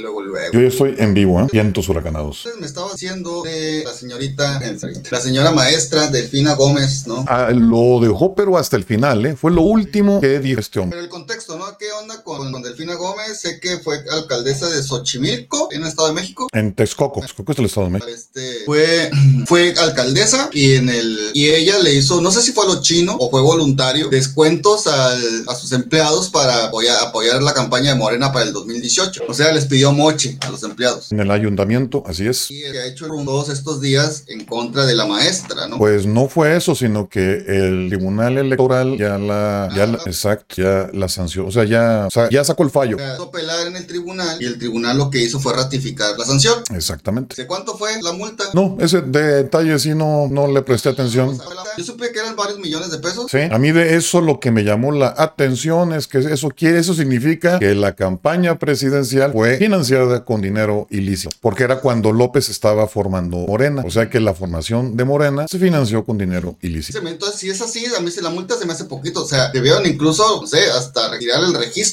luego, luego. Yo ya estoy en vivo, ¿eh? Vientos huracanados. Entonces me estaba haciendo de la señorita, la señora maestra Delfina Gómez, ¿no? Ah, lo dejó, pero hasta el final, ¿eh? Fue lo último que dijo este hombre. Pero el contexto, ¿no? ¿Qué onda con, con Delfina Gómez? Sé que fue alcaldesa de Xochimilco, en el Estado de México. En Texcoco. Texcoco es el Estado de México. Este, fue, fue alcaldesa y en el y ella le hizo, no sé si fue a lo chino o fue voluntario, descuentos al, a sus empleados para apoyar, apoyar la campaña de Morena para el 2018. O sea, les pidió moche a los empleados. En el ayuntamiento, así es. Y ha hecho todos estos días en contra de la maestra, ¿no? Pues no fue eso, sino que el tribunal electoral ya la, ya la- Ah. exacto, ya la sancionó, o sea, ya, o sea, ya sacó el fallo. O sea, hizo pelar en el tribunal y el tribunal lo que hizo fue ratificar la sanción. Exactamente. ¿De cuánto fue la multa? No, ese detalle sí no, no le presté atención. Yo supe que eran varios millones de pesos. Sí, a mí de eso lo que me llamó la atención es que eso quiere, eso significa que la campaña presidencial fue financiada con dinero ilícito, porque era cuando López estaba formando Morena, o sea que la formación de Morena se financió con dinero ilícito. Entonces, si es así, a mí se la multa se me hace poquito. O sea, debieron incluso, no sé, hasta retirar el registro.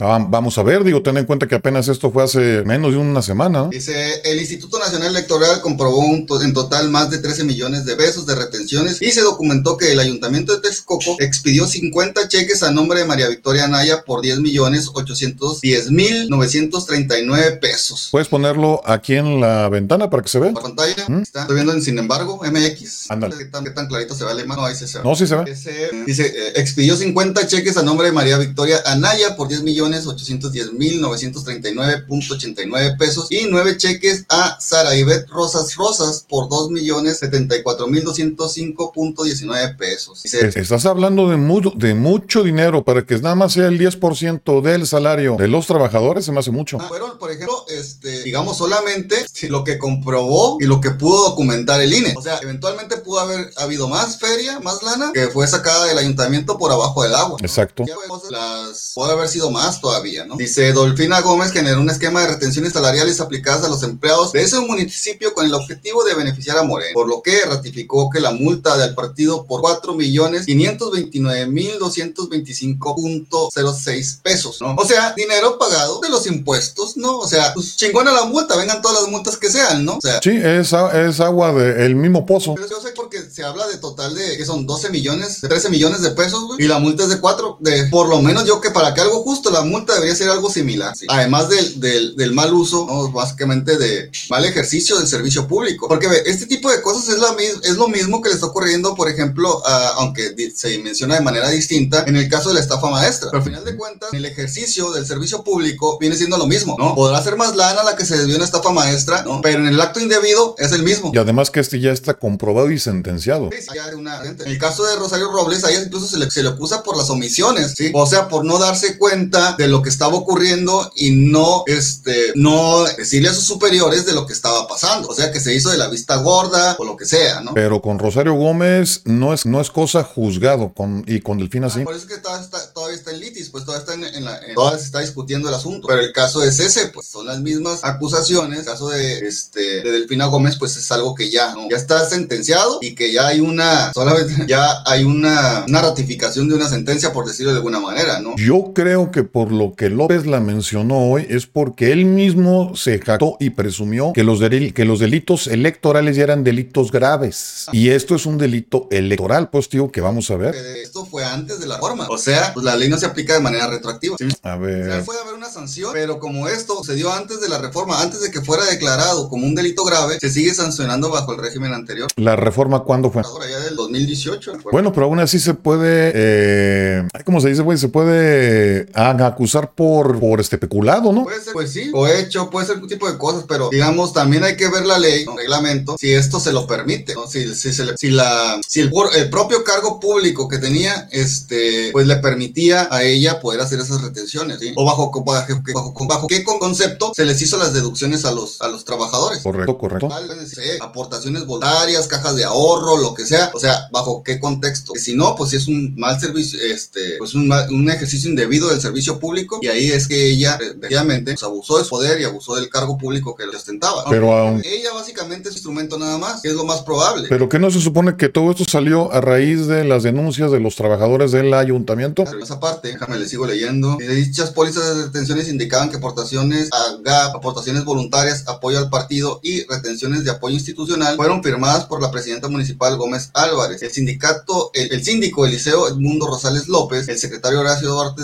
Ah, vamos a ver, digo, ten en cuenta que apenas esto fue hace menos de una semana, ¿no? dice, el Instituto Nacional Electoral comprobó un to- en total más de 13 millones de pesos de retenciones y se documentó que el Ayuntamiento de Texcoco expidió 50 cheques a nombre de María Victoria Anaya por 10 millones 810 mil 939 pesos. Puedes ponerlo aquí en la ventana para que se vea. Por pantalla, ¿Mm? está. Estoy viendo en Sin embargo, MX. Ándale. ¿Qué tan, qué tan clarito se ve el No, ahí se ve. No, sí se ve. Ese, dice, eh, expidió 50 cheques a nombre de María Victoria Anaya por 10 millones 810 mil 939.89 pesos y 9 cheques a Sara Ivette Rosas Rosas por 2 millones 74 mil 205.19 pesos. Dice, Estás hablando de, mu- de mucho dinero para que nada más sea el 10% del salario de los trabajadores, se me hace mucho. Ah, Fueron, por ejemplo, este, digamos solamente lo que comprobó y lo que pudo documentar el INE. O sea, eventualmente pudo haber habido más feria, más lana, que fue sacada del ayuntamiento por abajo del agua. Exacto. Ya las haber sido más todavía, ¿no? Dice Dolfina Gómez generó un esquema de retenciones salariales aplicadas a los empleados de ese municipio con el objetivo de beneficiar a Moreno, por lo que ratificó que la multa del partido por 4 millones 529 mil 225.06 pesos, ¿no? O sea, dinero pagado de los impuestos, ¿no? O sea, pues chingona la multa, vengan todas las multas que sean, ¿no? O sea, Sí, es, agua del mismo pozo. pero yo sé porque se habla de total de que son 12 millones, de 13 millones de pesos, güey, y la multa es de 4. De, por lo menos yo que para que algo justo, la multa debería ser algo similar. sí. Además del, del, del mal uso, ¿no? básicamente de mal ejercicio del servicio público. Porque ve, este tipo de cosas es, la, es lo mismo que le está ocurriendo, por ejemplo, a- aunque se menciona de manera distinta, en el caso de la estafa maestra. Pero al final de cuentas, el ejercicio del servicio público viene siendo lo mismo, ¿no? Podrá ser más lana la que se desvió en estafa maestra, ¿no? Pero en el acto indebido es el mismo. Y además que este ya está comprobado y sentenciado. Sí, sí, hay una- en el caso de Rosario Robles, a ella incluso se le, se le acusa por las omisiones, ¿sí? O sea, por no darse cuenta de lo que estaba ocurriendo y no, este, no decirle a sus superiores de lo que estaba pasando. O sea, que se hizo de la vista gorda o lo que sea, ¿no? Pero con Rosario Gómez no es, no es cosa juzgado con, y con Delfina sí. Por eso es que todavía está, todavía está en litis, pues todavía está en, en la, en- todavía se está discutiendo el asunto. Pero el caso es ese, pues son las mismas acusaciones. El caso de, este, de Delfina Gómez, pues es algo que ya, ¿no? ya está sentenciado y que ya hay una, solamente ya hay una, una ratificación de una sentencia, por decirlo de alguna manera, ¿no? Yo creo que por lo que López la mencionó hoy es porque él mismo se jactó y presumió que los, que los delitos electorales ya eran delitos graves. Y esto es un delito electoral, pues digo que vamos a ver. Esto fue antes de la reforma. O sea, pues la ley no se aplica de manera retroactiva. ¿sí? A O sea, ver. puede haber una sanción, pero como esto sucedió antes de la reforma, antes de que fuera declarado como un delito grave, se sigue sancionando bajo el régimen anterior. ¿La reforma cuándo fue? Ahora ya del 2018. Bueno, pero aún así se puede, eh, ¿cómo se dice, güey? Se puede ah, acusar por, por este peculado, ¿no? Puede ser, pues sí, o hecho, puede ser un tipo de cosas, pero digamos, también hay que ver la ley, el reglamento, si esto se lo permite, ¿no? Si, si, se le- si la, si el, propio cargo público que tenía, este, pues le permitía a ella poder hacer esas retenciones, ¿sí? O bajo, bajo, bajo, bajo qué con- concepto se les hizo las deducciones a los, a los trabajadores. Correcto, correcto. Sí, aportaciones voluntarias, cajas de ahorro, lo que sea. O sea, bajo qué contexto. Si no, pues sí es un mal servicio, este, pues un, mal- un ejercicio indebido del servicio público. Y ahí es que ella, eh, efectivamente, pues, abusó de su poder y abusó del cargo público que le ostentaba. Pero aún- ella básicamente es instrumento nada más, que es lo más probable. Pero que no se supone que todo esto salió a raíz de las denuncias de los trabajadores del ayuntamiento. Pero esa parte, déjame le sigo leyendo. Dichas pólizas de retenciones indicaban que aportaciones a GAP, aportaciones voluntarias, apoyo al partido y retenciones de apoyo institucional fueron firmadas por la presidenta municipal Gómez Álvarez, el sindicato, el, síndico Eliseo Edmundo Rosales López, el secretario Horacio Duarte,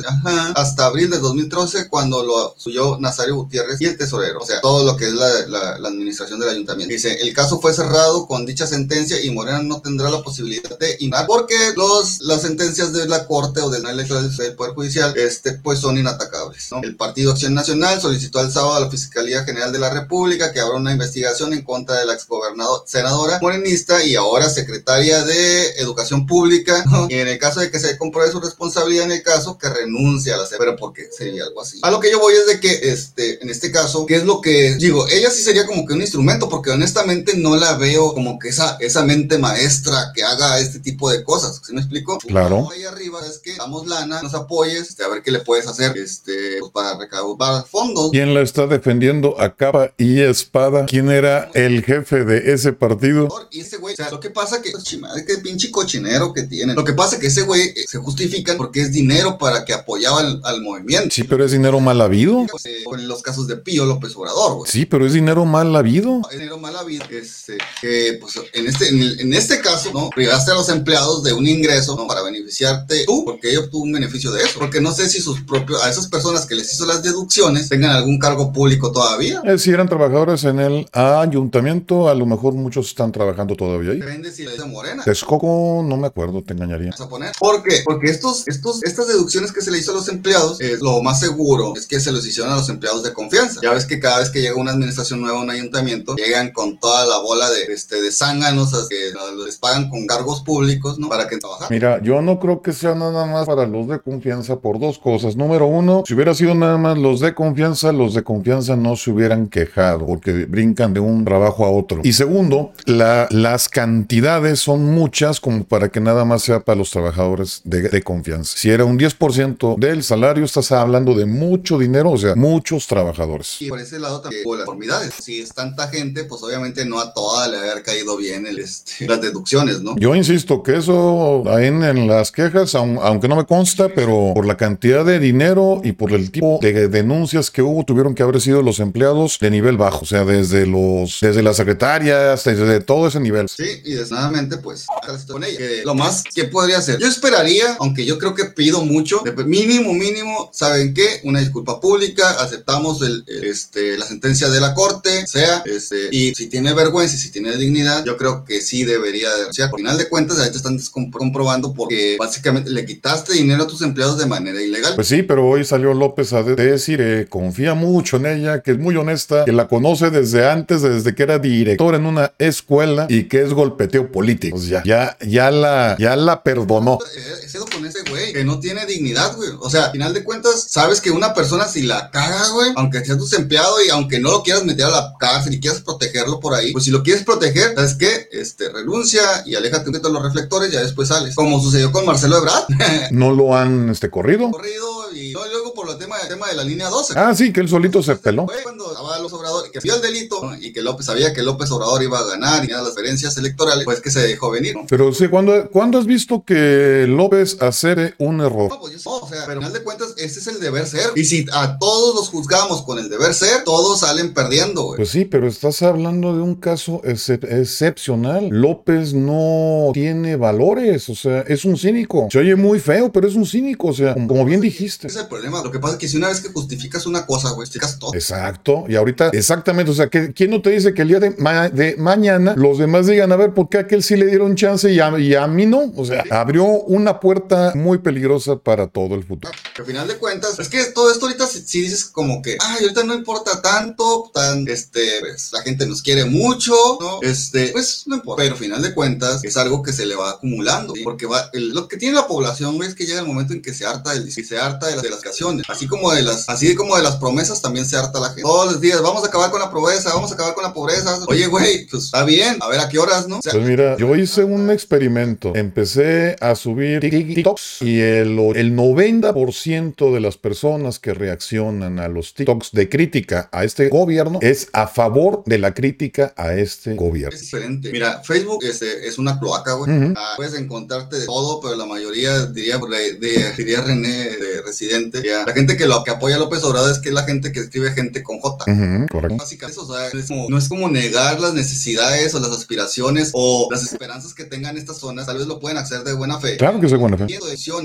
hasta abril de 2013 cuando lo subió Nazario Gutiérrez y el tesorero. O sea, todo lo que es la, administración del ayuntamiento. Dice, el caso fue cerrado con dicha sentencia y Morena no tendrá la posibilidad de indagar porque los, las sentencias de la corte o del electoral del Poder Judicial este, pues son inatacables. El Partido Acción Nacional solicitó el sábado a la Fiscalía General de la República que abra una investigación en contra de la exgobernadora senadora morenista y ahora secretaria de Educación Pública. Y en el caso de que se compruebe su responsabilidad en el caso, que renuncie a la pero porque sería algo así. A lo que yo voy es de que este, en este caso, ¿qué es lo que digo? Ella sí sería como que un instrumento, porque honestamente no la veo como que esa, esa mente maestra que haga este tipo de cosas. ¿Sí me explico? Claro. Ahí arriba es que damos lana, nos apoyes, este, a ver qué le puedes hacer este, pues, para recaudar fondos. ¿Quién la está defendiendo a capa y espada? ¿Quién era el jefe de ese partido? Y ese güey, o sea, lo que pasa que, que pinche cochinero que tiene. Lo que pasa que ese güey eh, se justifica porque es dinero para que apoyaba al, movimiento. Sí, pero es dinero mal habido. Eh, con los casos de Pío López Obrador, güey. Sí, pero es dinero mal habido. Es dinero mal habido. Este, que, pues, en este, en, este caso, ¿no? Privaste a los empleados de un ingreso, ¿no? Para beneficiarte tú, porque ellos obtuvo un beneficio de eso. Porque no sé si sus propios, a esas personas que les hizo las deducciones tengan algún cargo público todavía. Eh, si eran trabajadores en el ayuntamiento, a lo mejor muchos están trabajando todavía ahí. Depende si es de Morena. Texcoco, no me acuerdo, te engañaría. a poner? ¿Por qué? Porque estos, estos, estas deducciones que se le a los empleados, eh, lo más seguro es que se los hicieron a los empleados de confianza. Ya ves que cada vez que llega una administración nueva a un ayuntamiento, llegan con toda la bola de, este, de zánganos que les pagan con cargos públicos, ¿no? Para que trabajen. Mira, yo no creo que sea nada más para los de confianza por dos cosas. Número uno, si hubiera sido nada más los de confianza, los de confianza no se hubieran quejado porque brincan de un trabajo a otro. Y segundo, la, las cantidades son muchas como para que nada más sea para los trabajadores de confianza. Si era un 10% del salario, estás hablando de mucho dinero, o sea, muchos trabajadores. Y por ese lado también las formidades. Si es tanta gente, pues obviamente no a toda le haber caído bien el, este, las deducciones, ¿no? Yo insisto que eso en, en las quejas, aunque no me consta, pero por la cantidad de dinero y por el tipo de denuncias que hubo, tuvieron que haber sido los empleados de nivel bajo, o sea, desde los, desde las secretarias, desde todo ese nivel. Sí, y desnadamente, pues, con ella. lo más que podría hacer, yo esperaría, aunque yo creo que pido mucho, mínimo, mínimo, ¿saben qué? Una disculpa pública, aceptamos el, este, la sentencia de la corte, sea, este, y si tiene vergüenza y si tiene dignidad, yo creo que sí debería denunciar. Al final de cuentas, ahí te están comprobando porque básicamente le quitaste dinero a tus empleados de manera ilegal. Pues sí, pero hoy salió López a decir, eh, confía mucho en ella, que es muy honesta, que la conoce desde antes, desde que era director en una escuela y que es golpeteo político. Pues ya, ya, ya la, ya la perdonó. Eh, con ese güey, que no tiene dignidad, güey. O sea, al final de cuentas, sabes que una persona si la caga, güey, aunque sea tu empleado y aunque no lo quieras meter a la cárcel y quieras protegerlo por ahí, pues si lo quieres proteger, ¿sabes qué? Este, renuncia y aléjate de los reflectores, ya después sales. Como sucedió con Marcelo Ebrard. ¿No lo han, este, corrido? Corrido y luego por el tema, el tema de la línea 12. Ah, sí, que él solito se peló. Fue cuando estaba los Obrador, que vio el delito y que López sabía que López Obrador iba a ganar y a las diferencias electorales, pues que se dejó venir. Pero sí, ¿cuándo, ¿cuándo has visto que López hacer un error? No, pues yo, no, o sea, al final de cuentas, ese es el deber ser. Y si a todos los juzgamos con el deber ser, todos salen perdiendo, güey. Pues sí, pero estás hablando de un caso excepcional. López no tiene valores, o sea, es un cínico. Se oye muy feo, pero es un cínico, o sea, como, bien dijiste. Ese es el problema. Lo que pasa es que si una vez que justificas una cosa, güey, justificas todo. Exacto. Y ahorita, exactamente, o sea, ¿quién no te dice que el día de, mañana los demás digan, a ver, ¿por qué a aquel sí le dieron chance y a, y a mí no? O sea, abrió una puerta muy peligrosa para todo el futuro. Al final de cuentas, es que todo esto ahorita si, dices como que, ay, ahorita no importa tanto, tan, este, pues, la gente nos quiere mucho, ¿no? Este, pues no importa. Pero al final de cuentas, es algo que se le va acumulando, porque va, lo que tiene la población, es que llega el momento en que se harta del, se harta harta de las, de las canciones, así como de las, así como de las promesas también se harta la gente. Todos los días, vamos a acabar con la pobreza, vamos a acabar con la pobreza. Oye, güey, pues está bien, a ver a qué horas, ¿no? O sea, Pues mira, yo hice un experimento. Empecé a subir TikToks y el, el 90% de las personas que reaccionan a los TikToks de crítica a este gobierno es a favor de la crítica a este gobierno. es diferente. Mira, Facebook este, es una cloaca, güey. Ah, puedes encontrarte de todo, pero la mayoría, diría, de, de- diría René, de Residente, la gente que lo que apoya a López Obrador es que es la gente que escribe gente con J. Correcto. Básicamente, eso, o sea, es como- no es como negar las necesidades o las aspiraciones o las esperanzas que tengan estas zonas, tal vez lo pueden hacer de buena fe. Claro que soy buena fe.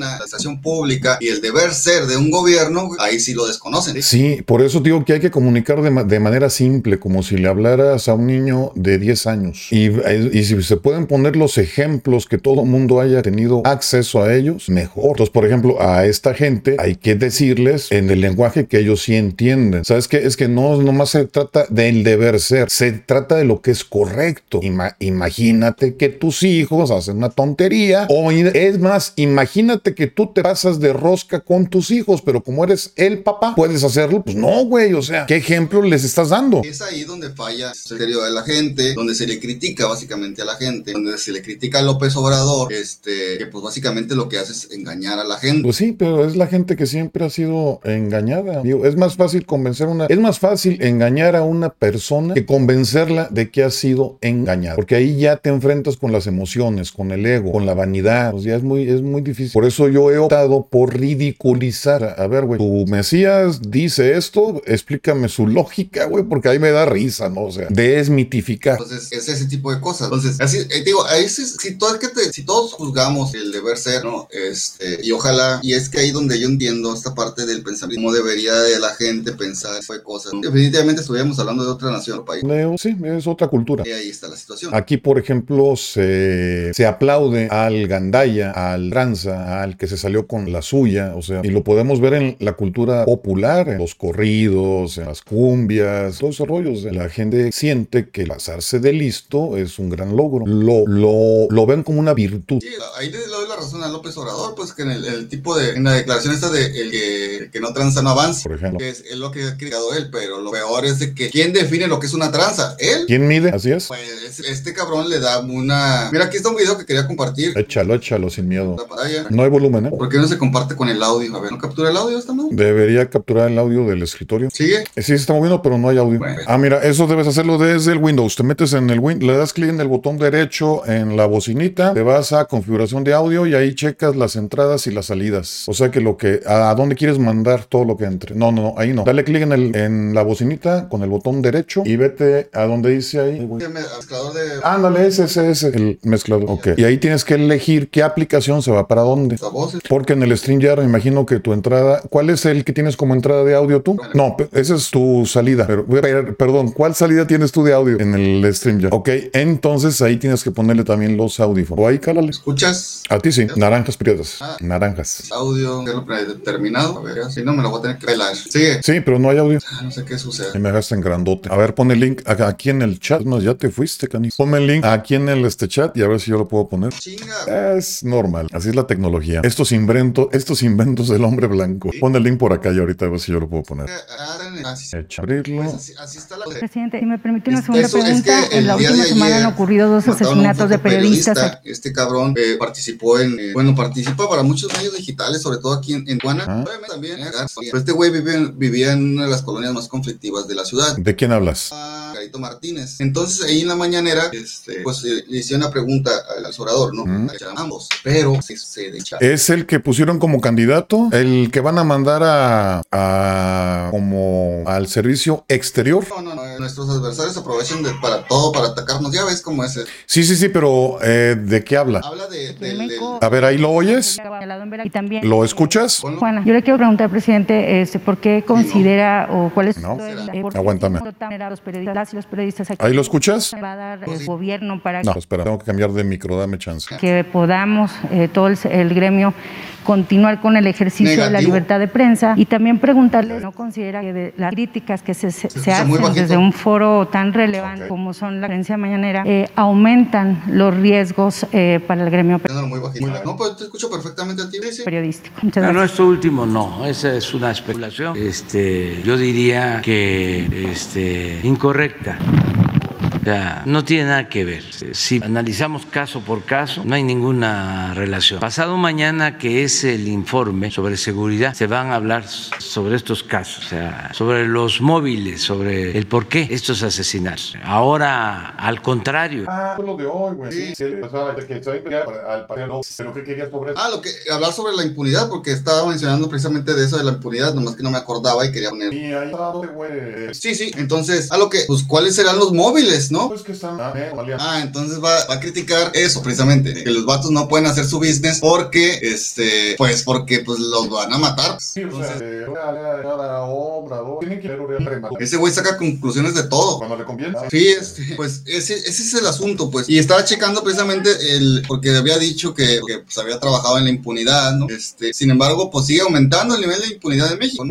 La administración pública y el deber ser de un gobierno, ahí sí lo desconocen. Sí, por eso digo que hay que comunicar de, ma- de manera simple, como si le hablaras a un niño de 10 años. Y, eh, y si se pueden poner los ejemplos que todo mundo haya tenido acceso a ellos, mejor. Entonces, por ejemplo, a esta gente hay que decirles en el lenguaje que ellos sí entienden. ¿Sabes qué? Es que no nomás se trata del deber ser, se trata de lo que es correcto. Ima- imagínate que tus hijos hacen una tontería o es más, imagínate que tú te pasas de rosca con tus hijos, pero como eres el papá, puedes hacerlo. Pues no, güey, o sea, ¿qué ejemplo les estás dando? Es ahí donde falla el criterio de la gente, donde se le critica básicamente a la gente, donde se le critica a López Obrador, este, que pues básicamente lo que hace es engañar a la gente. Pues sí, pero es la gente que siempre ha sido engañada. Digo, es más fácil convencer a una, es más fácil engañar a una persona que convencerla de que ha sido engañada, porque ahí ya te enfrentas con las emociones, con el ego, con la vanidad. O sea, es muy, es muy difícil. Por eso yo he optado por ridiculizar. A, ver, güey, tu Mesías dice esto, explícame su lógica, güey, porque ahí me da risa, ¿no? O sea, desmitificar. Entonces, es ese tipo de cosas. Entonces, así, eh, digo, ahí sí, si, todo, que te- si todos juzgamos el deber ser, ¿no? Este, y ojalá, y es que ahí donde yo entiendo esta parte del pensamiento, cómo debería de la gente pensar fue cosas. Definitivamente estuviéramos hablando de otra nación o país. Sí, es otra cultura. Y ahí está la situación. Aquí, por ejemplo, se, se aplaude al gandaya, al tranza, al que se salió con la suya, o sea, y lo podemos ver en la cultura popular, en los corridos, en las cumbias, todos esos rollos. La gente siente que pasarse de listo es un gran logro. Lo, lo, lo ven como una virtud. Sí, ahí le doy la razón a López Obrador, pues que en el, el tipo de, en la declaración esta de el que, el que no tranza no avanza, Por ejemplo. que es, es lo que ha criticado él, pero lo peor es de que ¿quién define lo que es una tranza? ¿Él? ¿Quién mide? Así es. Pues este cabrón le da una... Mira, aquí está un video que quería compartir. Échalo, échalo sin miedo. No hay volumen, ¿eh? ¿Por qué no se comparte con el audio? A ver, ¿no captura el audio esta madre? Debería capturar el audio del escritorio. ¿Sigue? Eh, Sí, se está moviendo, pero no hay audio. Bueno. Ah, mira, eso debes hacerlo desde el Windows. Te metes en el Windows, le das clic en el botón derecho en la bocinita, te vas a configuración de audio y ahí checas las entradas y las salidas. O sea que lo que, a, dónde quieres mandar todo lo que entre. No, no, no, ahí no. Dale clic en, el, en la bocinita con el botón derecho y vete a donde dice ahí. El mezclador de Ándale, ese, ese, ese, el mezclador. Ok. Y ahí tienes que elegir qué aplicación se va para dónde. Porque en el Me imagino que tu entrada, ¿cuál es el que tienes como entrada de audio tú? No, esa es tu salida. Pero, per- perdón, ¿cuál salida tienes tú de audio en el StreamYard? Ok, entonces ahí tienes que ponerle también los audífonos. O ahí cálales. ¿Escuchas? A ti sí, naranjas prietas. Ah. Naranjas. Audio, predeterminado. A ver, si no me lo voy a tener que pelar. Sigue. Sí, pero no hay audio. Ah, No sé qué Y sucede. me dejaste en grandote. A ver, pon el link aquí en el chat. No, ya te fuiste, canis. Ponme el link aquí en el este chat y a ver si yo lo puedo poner. Chinga. Es normal, así es la tecnología. Estos inventos, estos inventos del hombre blanco. Pon el link por acá y ahorita a ver si yo lo puedo poner. Ah, Así, Hecho. Abrirlo. pues así, así está la. Presidente, si me permite una Es- segunda eso es pregunta. que en la última semana ayer han ocurrido dos asesinatos de periodistas. fotoperiodista. Este cabrón eh, participó en, eh, bueno, participa para muchos medios digitales, sobre todo aquí en, en. Ah. También. eh, Pero este güey vive en- vivía en una de las colonias más conflictivas de la ciudad. ¿De quién hablas? Carito Martínez. Entonces ahí en la mañanera, este, pues eh, le hicieron una pregunta al orador, ¿no? Mm. A ambos, pero se, se de ¿Es el que pusieron como candidato? ¿El que van a mandar a, a como al servicio exterior? No, no, no, eh, nuestros adversarios aprovechan de- para todo, para atacarnos. Ya ves cómo es. eh. Sí, sí, sí, pero eh, ¿de qué habla? Habla de, A ver, ahí lo oyes. Y también, ¿Lo escuchas? Juana, yo le quiero preguntar, presidente, este, ¿por qué considera o cuál es No. eh, qué Aguántame. los periodistas y los periodistas aquí ¿Ahí lo escuchas? va a dar el gobierno para No, espera, tengo que cambiar de micro, dame chance. que podamos eh, todo el, el gremio continuar con el ejercicio de la libertad de prensa y también preguntarle, ¿no considera que de las críticas que se, hacen desde un foro tan relevante como son la prensa mañanera eh, aumentan los riesgos eh, para el gremio bajito. No, pues te escucho perfectamente a ti. Sí, periodístico? Muchas No, no, esto último no, esa es una especulación. Este, yo diría que este, incorrecta. O sea, no tiene nada que ver. Si analizamos caso por caso, no hay ninguna relación. Pasado mañana, que es el informe sobre seguridad, se van a hablar sobre estos casos, o sea, sobre los móviles, sobre el por qué estos asesinatos. Ahora, al contrario, Ah, fue lo de hoy, güey. Sí. Sí, o sea, que se al. Pero ¿qué querías sobre eso? Ah, lo que hablar sobre la impunidad, porque estaba mencionando precisamente de eso de la impunidad, nomás que no me acordaba y quería poner. Y ahí está, güey. Sí, sí, entonces, a lo que, pues, ¿cuáles serán los móviles, no? Pues que están. Ah, entonces va, va a criticar eso precisamente, que los vatos no pueden hacer su business porque, este, pues porque pues los van a matar. Sí, o sea, Entonces, cada. Tienen que ese güey saca conclusiones de todo. Cuando le conviene. Sí, este, pues ese, ese es el asunto, pues. Y estaba checando precisamente el, porque había dicho que, que, pues, había trabajado en la impunidad, ¿no? Este, sin embargo, pues sigue aumentando el nivel de impunidad en México.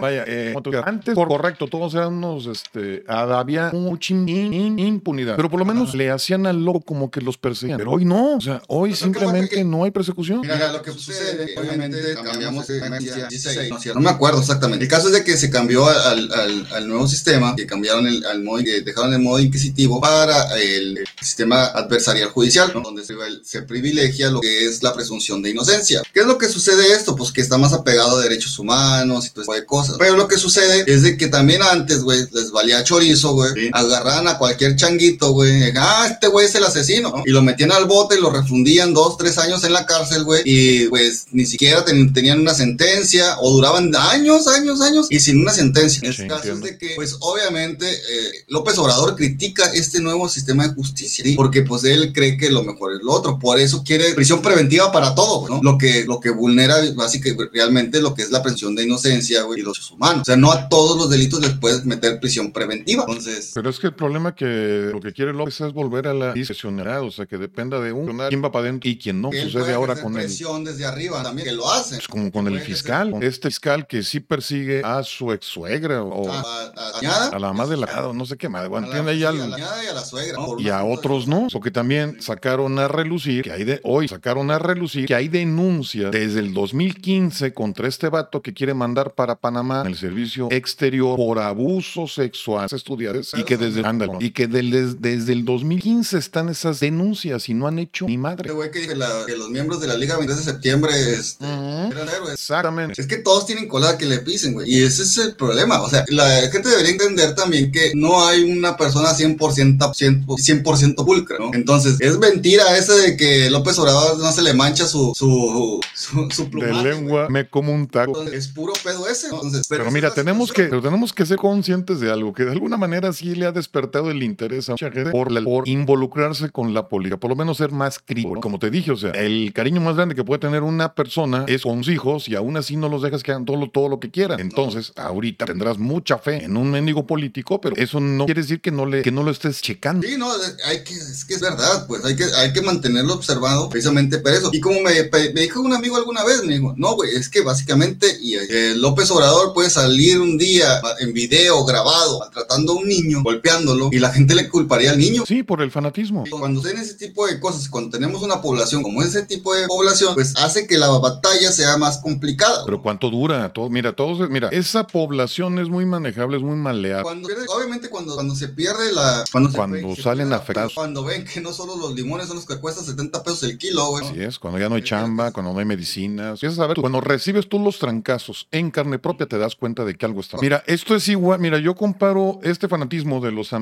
Vaya, eh, antes, por correcto, todos eran unos, este, había in- in- impunidad, pero por lo menos le hacían al loco como que los perseguían. Pero hoy no, o sea, hoy simplemente Que- no hay persecución. Mira, lo que sucede, obviamente cambiamos de agencia 16, no, me acuerdo exactamente. El caso es de que se cambió al, al, al nuevo sistema, que cambiaron el, al modo, que dejaron el modo inquisitivo para el, el sistema adversarial judicial, ¿no? donde se, se privilegia lo que es la presunción de inocencia. ¿Qué es lo que sucede esto? Pues que está más apegado a derechos humanos y todo ese tipo de cosas. Pero lo que sucede es de que también antes, güey, les valía chorizo, güey. Agarraban a cualquier changuito, güey. Ah, este güey es el asesino. ¿no? Y lo metían al bote y lo refundían dos, tres años en la cárcel, güey. Y pues ni siquiera ten- tenían una sentencia o duraban años, años, años y sin una sentencia. Sí, el caso es de que, pues obviamente, eh, López Obrador critica este nuevo sistema de justicia, ¿sí? porque pues él cree que lo mejor es lo otro. Por eso quiere prisión preventiva para todo, ¿no? Lo que, lo que vulnera básicamente realmente lo que es la presunción de inocencia, güey, y los humanos. O sea, no a todos los delitos les puedes meter prisión preventiva. Entonces, Pero es que el problema que lo que quiere López es volver a la discrecionalidad, o sea, que dependa de un quién va para adentro y quién no. él Sucede ahora con presión desde arriba también, que lo hacen. pues, como con el fiscal, con este fiscal que sí persigue a su ex suegra o A, a- a- a- la madre de la no sé qué madre, a bueno, tiene ahí al- y a la suegra. ¿no? Por y un a asunto de- otros no, porque también sacaron a relucir que hay de hoy sacaron a relucir que hay denuncias desde el 2015 contra este vato que quiere mandar para Panamá el servicio exterior por abuso sexual a estudiantes y que desde y que del- desde el 2015 están esas denuncias y no han hecho ni Este madre. güey que dice la- que los miembros de la Liga 23 de septiembre este, Ujú. eran héroes. Exactamente. Es que todos tienen cola que le pisen, güey. Y ese es el problema. O sea, la gente debería entender también que no hay una persona 100%, 100%, pulcra, ¿no? Entonces, es mentira esa de que López Obrador no se le mancha su, su, su, su De plumaje, lengua me como un taco. Entonces, es puro pedo ese. ¿no? Entonces, Pero mira, tenemos que, pero tenemos que ser conscientes de algo, que de alguna manera sí le ha despertado el interés a mucha gente por, la- por involucrarse con la política, por lo menos ser más crítico. Como te dije, o sea, el cariño más grande que puede tener una persona es con sus hijos y aún así no los dejas que hagan todo lo, todo lo que quieran. Entonces, ahorita tendrás mucha fe en un mendigo político, pero eso no quiere decir que no, le, que no lo estés checando. Sí, no, hay que, es que es verdad, pues hay que, hay que mantenerlo observado precisamente por eso. Y como me, dijo un amigo alguna vez, me dijo, no, güey, es que básicamente eh, López Obrador puede salir un día en video grabado maltratando a un niño, golpeándolo, y la gente le culparía al niño. Sí, por el fanatismo. Cuando tienen ese tipo de cosas, cuando tenemos una población como ese tipo de población, pues hace que la batalla sea más complicada. Pero cuánto dura, todo, mira, todos, mira, esa población es muy manejable, es muy maleable. Cuando obviamente cuando, cuando se pierde la... Cuando, se- Cuando se salen afectados. Cuando ven que no solo los limones son los que cuestan 70 pesos el kilo, güey. Así es, cuando ya no hay chamba, cuando no hay medicinas. Empiezas a ver, cuando recibes tú los trancazos en carne propia, te das cuenta de que algo está. Mira, esto es igual. Mira, yo comparo este fanatismo de los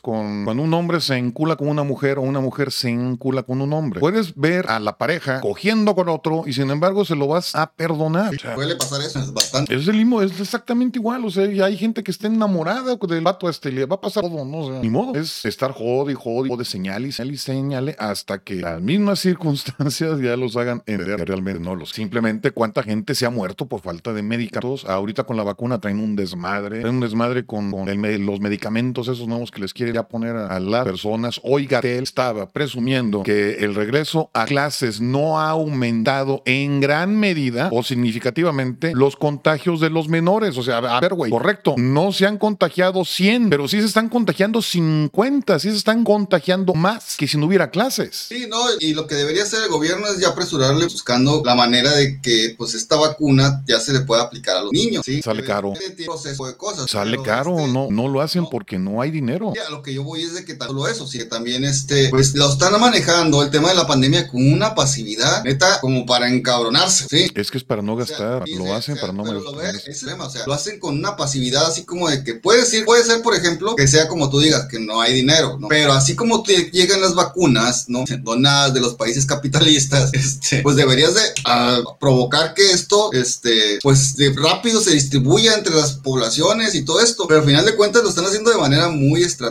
Con cuando un hombre se encula con una mujer o una mujer se encula con un hombre. Puedes ver a la pareja cogiendo con otro y sin embargo se lo vas a perdonar. O sea, Puede pasar eso, es bastante. es el mismo, es exactamente igual. O sea, y hay gente que está enamorada del vato este, le va a pasar todo, ¿no? O sea, ni modo. Es estar jodi, jodi, de señal y señal y señale hasta que las mismas circunstancias ya los hagan entender realmente no los. Simplemente cuánta gente se ha muerto por falta de medicamentos. Ahorita con la vacuna traen un desmadre. Traen un desmadre con, con el me- los medicamentos esos nuevos que les les quiere ya poner a, las personas. Oiga, él estaba presumiendo que el regreso a clases no ha aumentado en gran medida o significativamente los contagios de los menores. O sea, a ver, güey, correcto, no se han contagiado 100, pero sí se están contagiando 50, sí se están contagiando más que si no hubiera clases. Sí, no, y lo que debería hacer el gobierno es ya apresurarle buscando la manera de que pues esta vacuna ya se le pueda aplicar a los niños. ¿sí? Sale caro. Sale caro, este, no, no lo hacen no. porque no hay dinero. A lo que yo voy es de que tan solo eso, que también este, pues lo están manejando el tema de la pandemia con una pasividad, neta, como para encabronarse, ¿sí? Es que es para no O sea, gastar, lo hacen o sea, para no pero lo gastar. ves, ese es el tema, o sea, lo hacen con una pasividad así como de que puede ser, puede ser, por ejemplo, que sea como tú digas, que no hay dinero, ¿no? Pero así como te llegan las vacunas, ¿no? Donadas de los países capitalistas, este, pues deberías de ah, provocar que esto, este, pues de rápido se distribuya entre las poblaciones y todo esto, pero al final de cuentas lo están haciendo de manera muy estratégica.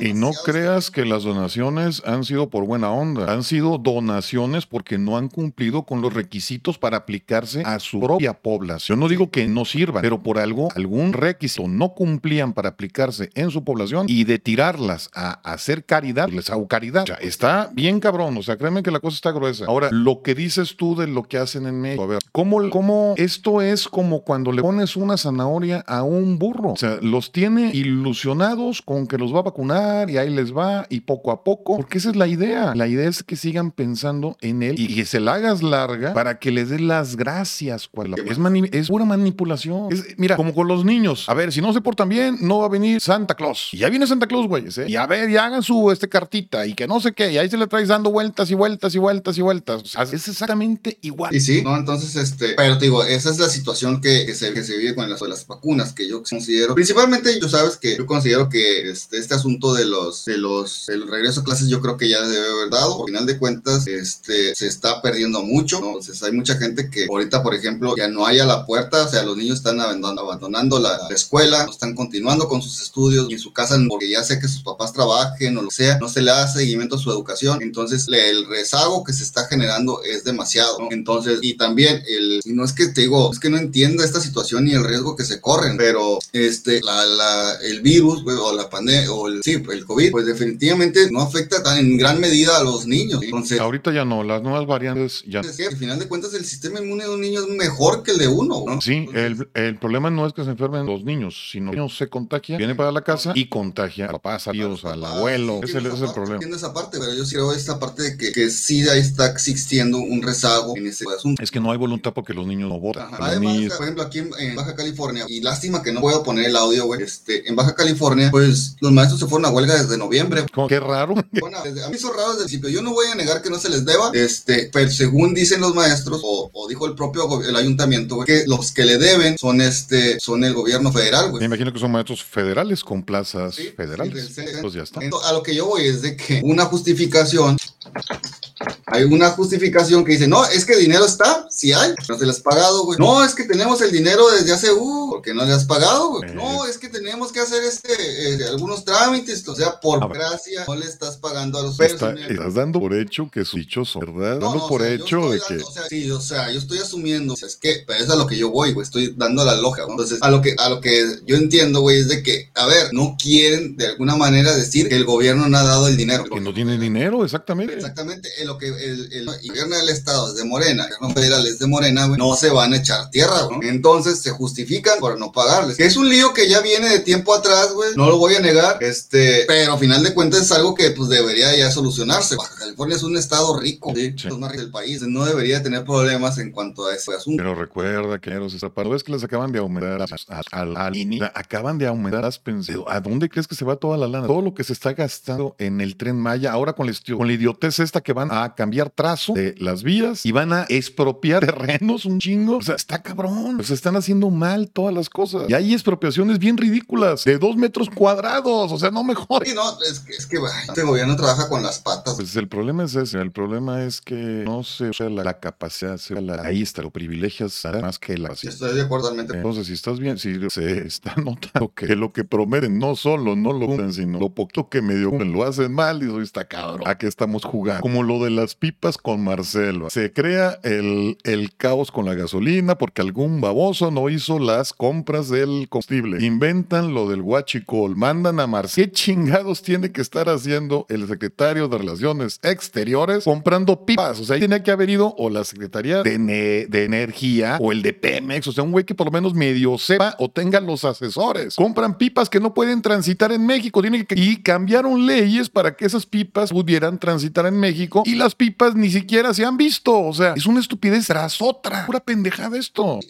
Y no creas que las donaciones han sido por buena onda, han sido donaciones porque no han cumplido con los requisitos para aplicarse a su propia población. No digo que no sirvan, pero por algo, algún requisito no cumplían para aplicarse en su población y de tirarlas a hacer caridad, les hago caridad. O sea, está bien cabrón, o sea, créeme que la cosa está gruesa. Ahora, lo que dices tú de lo que hacen en México, a ver, ¿cómo, cómo esto es como cuando le pones una zanahoria a un burro? O sea, los tiene ilusionados con que los va a vacunar y ahí les va y poco a poco, porque esa es la idea. La idea es que sigan pensando en él y que se la hagas larga para que les des las gracias. cual- Es, es pura manipulación. Es- mira, como con los niños. A ver, si no se portan bien, no va a venir Santa Claus. Y ya viene Santa Claus, güeyes, ¿eh? Y a ver, y hagan su este, cartita y que no sé qué. Y ahí se le traes dando vueltas y vueltas y vueltas y vueltas. O sea, es exactamente igual. Y sí, ¿no? Entonces, este, pero te digo, esa es la situación que, que se, que se vive con las, las vacunas, que yo considero, principalmente, tú sabes que yo considero que este, este asunto de los, de los, del regreso a clases, yo creo que ya debe haber dado, por final de cuentas, este, se está perdiendo mucho. Entonces, hay mucha gente que ahorita, por ejemplo, ya no hay a la puerta, o sea, los niños están abandonando, abandonando la, la escuela, no están continuando con sus estudios y en su casa, porque ya sé que sus papás trabajen o lo sea, no se le da seguimiento a su educación, entonces el rezago que se está generando es demasiado. Entonces, y también el, y no es que te digo, es que no entienda esta situación y el riesgo que se corren, pero este, la, el virus, o la pandemia, o el, sí, el COVID, pues definitivamente no afecta tan en gran medida a los niños, entonces, Ahorita ya no, las nuevas variantes ya al final de cuentas el sistema inmune de un niño es mejor que el de uno, ¿no? Sí, Entonces, el, el problema no es que se enfermen los niños, sino que el niño se contagia, viene para la casa y contagia a papás, a tíos, al abuelo. sí, Ese es el problema. entiendo esa parte, pero yo creo esta parte de que, que sí está existiendo un rezago en ese asunto. Es que no hay voluntad porque los niños no votan. Además, por ejemplo, aquí en, en Baja California, y lástima que no puedo poner el audio, güey, este, en Baja California, pues los maestros se fueron a huelga desde noviembre. ¿Cómo? Qué raro. Bueno, a mí hizo raro desde el principio. Yo no voy a negar que no se les deba, este, pero según dicen los maestros, o, o dijo el propio el ayuntamiento, que los que le deben son este, son el gobierno federal, güey. Me imagino que son maestros federales con plazas Sí, federales. sí. Pues ya está. Entonces, a lo que yo voy es de que una justificación, hay una justificación que dice, no, es que dinero está, si hay, no se les has pagado, güey. No, es que tenemos el dinero desde hace, uh, porque no le has pagado, güey. Eh. No, es que tenemos que hacer este, eh, algunos trámites, o sea, por ver. gracia, no le estás pagando a los Está- personas. estás dando por hecho que es dichoso, ¿verdad? No, Dando no, o por sea, hecho de dando- que o sea, sí, o sea, yo estoy asumiendo, o sea, es que, pero es a lo que yo voy, güey, estoy dando la loja, ¿no? Entonces, a lo que, a lo que yo entiendo, güey, es de que, a ver, no quieren de alguna manera decir que el gobierno no ha dado el dinero. que no tienen dinero, exactamente. Exactamente, en lo que el, el, el gobierno del estado es de Morena, el gobierno federal es de Morena, güey, no se van a echar tierra, güey. Entonces se justifican por no pagarles. Que es un lío que ya viene de tiempo atrás, güey, no lo voy a negar, este, pero a final de cuentas es algo que pues debería ya solucionarse. Baja California es un estado rico, sí, Sí. los más ricos del país, no debería tener problemas en cuanto a ese asunto. Pero recuerda que los estapados es que les acaban de aumentar a, a- a la línea, acaban de aumentar las pensiones. ¿A dónde crees que se va toda la lana? Todo lo que se está gastando en el tren Maya, ahora con la, istio- con la idiotez esta que van a cambiar trazo de las vías y van a expropiar terrenos un chingo. O sea, está cabrón. Se están haciendo mal todas las cosas. Y hay expropiaciones bien ridículas de dos metros cuadrados. O sea, no mejor. Sí, no, es que, es que este gobierno trabaja con las patas. Pues el problema es ese, el problema es que no se usa la, la capacidad, se usa la, ahí está, lo privilegias más que la Yo estoy de acuerdo totalmente. entonces, si estás bien, si se está notando que lo que prometen no solo no lo cumplen, sino lo poquito que medio cumplen, lo hacen mal y eso está cabrón. ¿A qué estamos jugando? Como lo de las pipas con Marcelo. Se crea el, el caos con la gasolina porque algún baboso no hizo las compras del combustible. Inventan lo del huachicol, mandan a Mars. ¿Qué chingados tiene que estar haciendo el secretario de Relaciones Exteriores comprando pipas? O sea, ahí tiene que haber ido o la Secretaría de, de Energía o el de Pemex, o sea, un güey que por lo menos medio sepa o tenga los asesores. Compran pipas que no pueden transitar en México tienen que, y cambiaron leyes para que esas pipas pudieran transitar en México y las pipas ni siquiera se han visto. O sea, es una estupidez tras otra. Pura pendejada esto.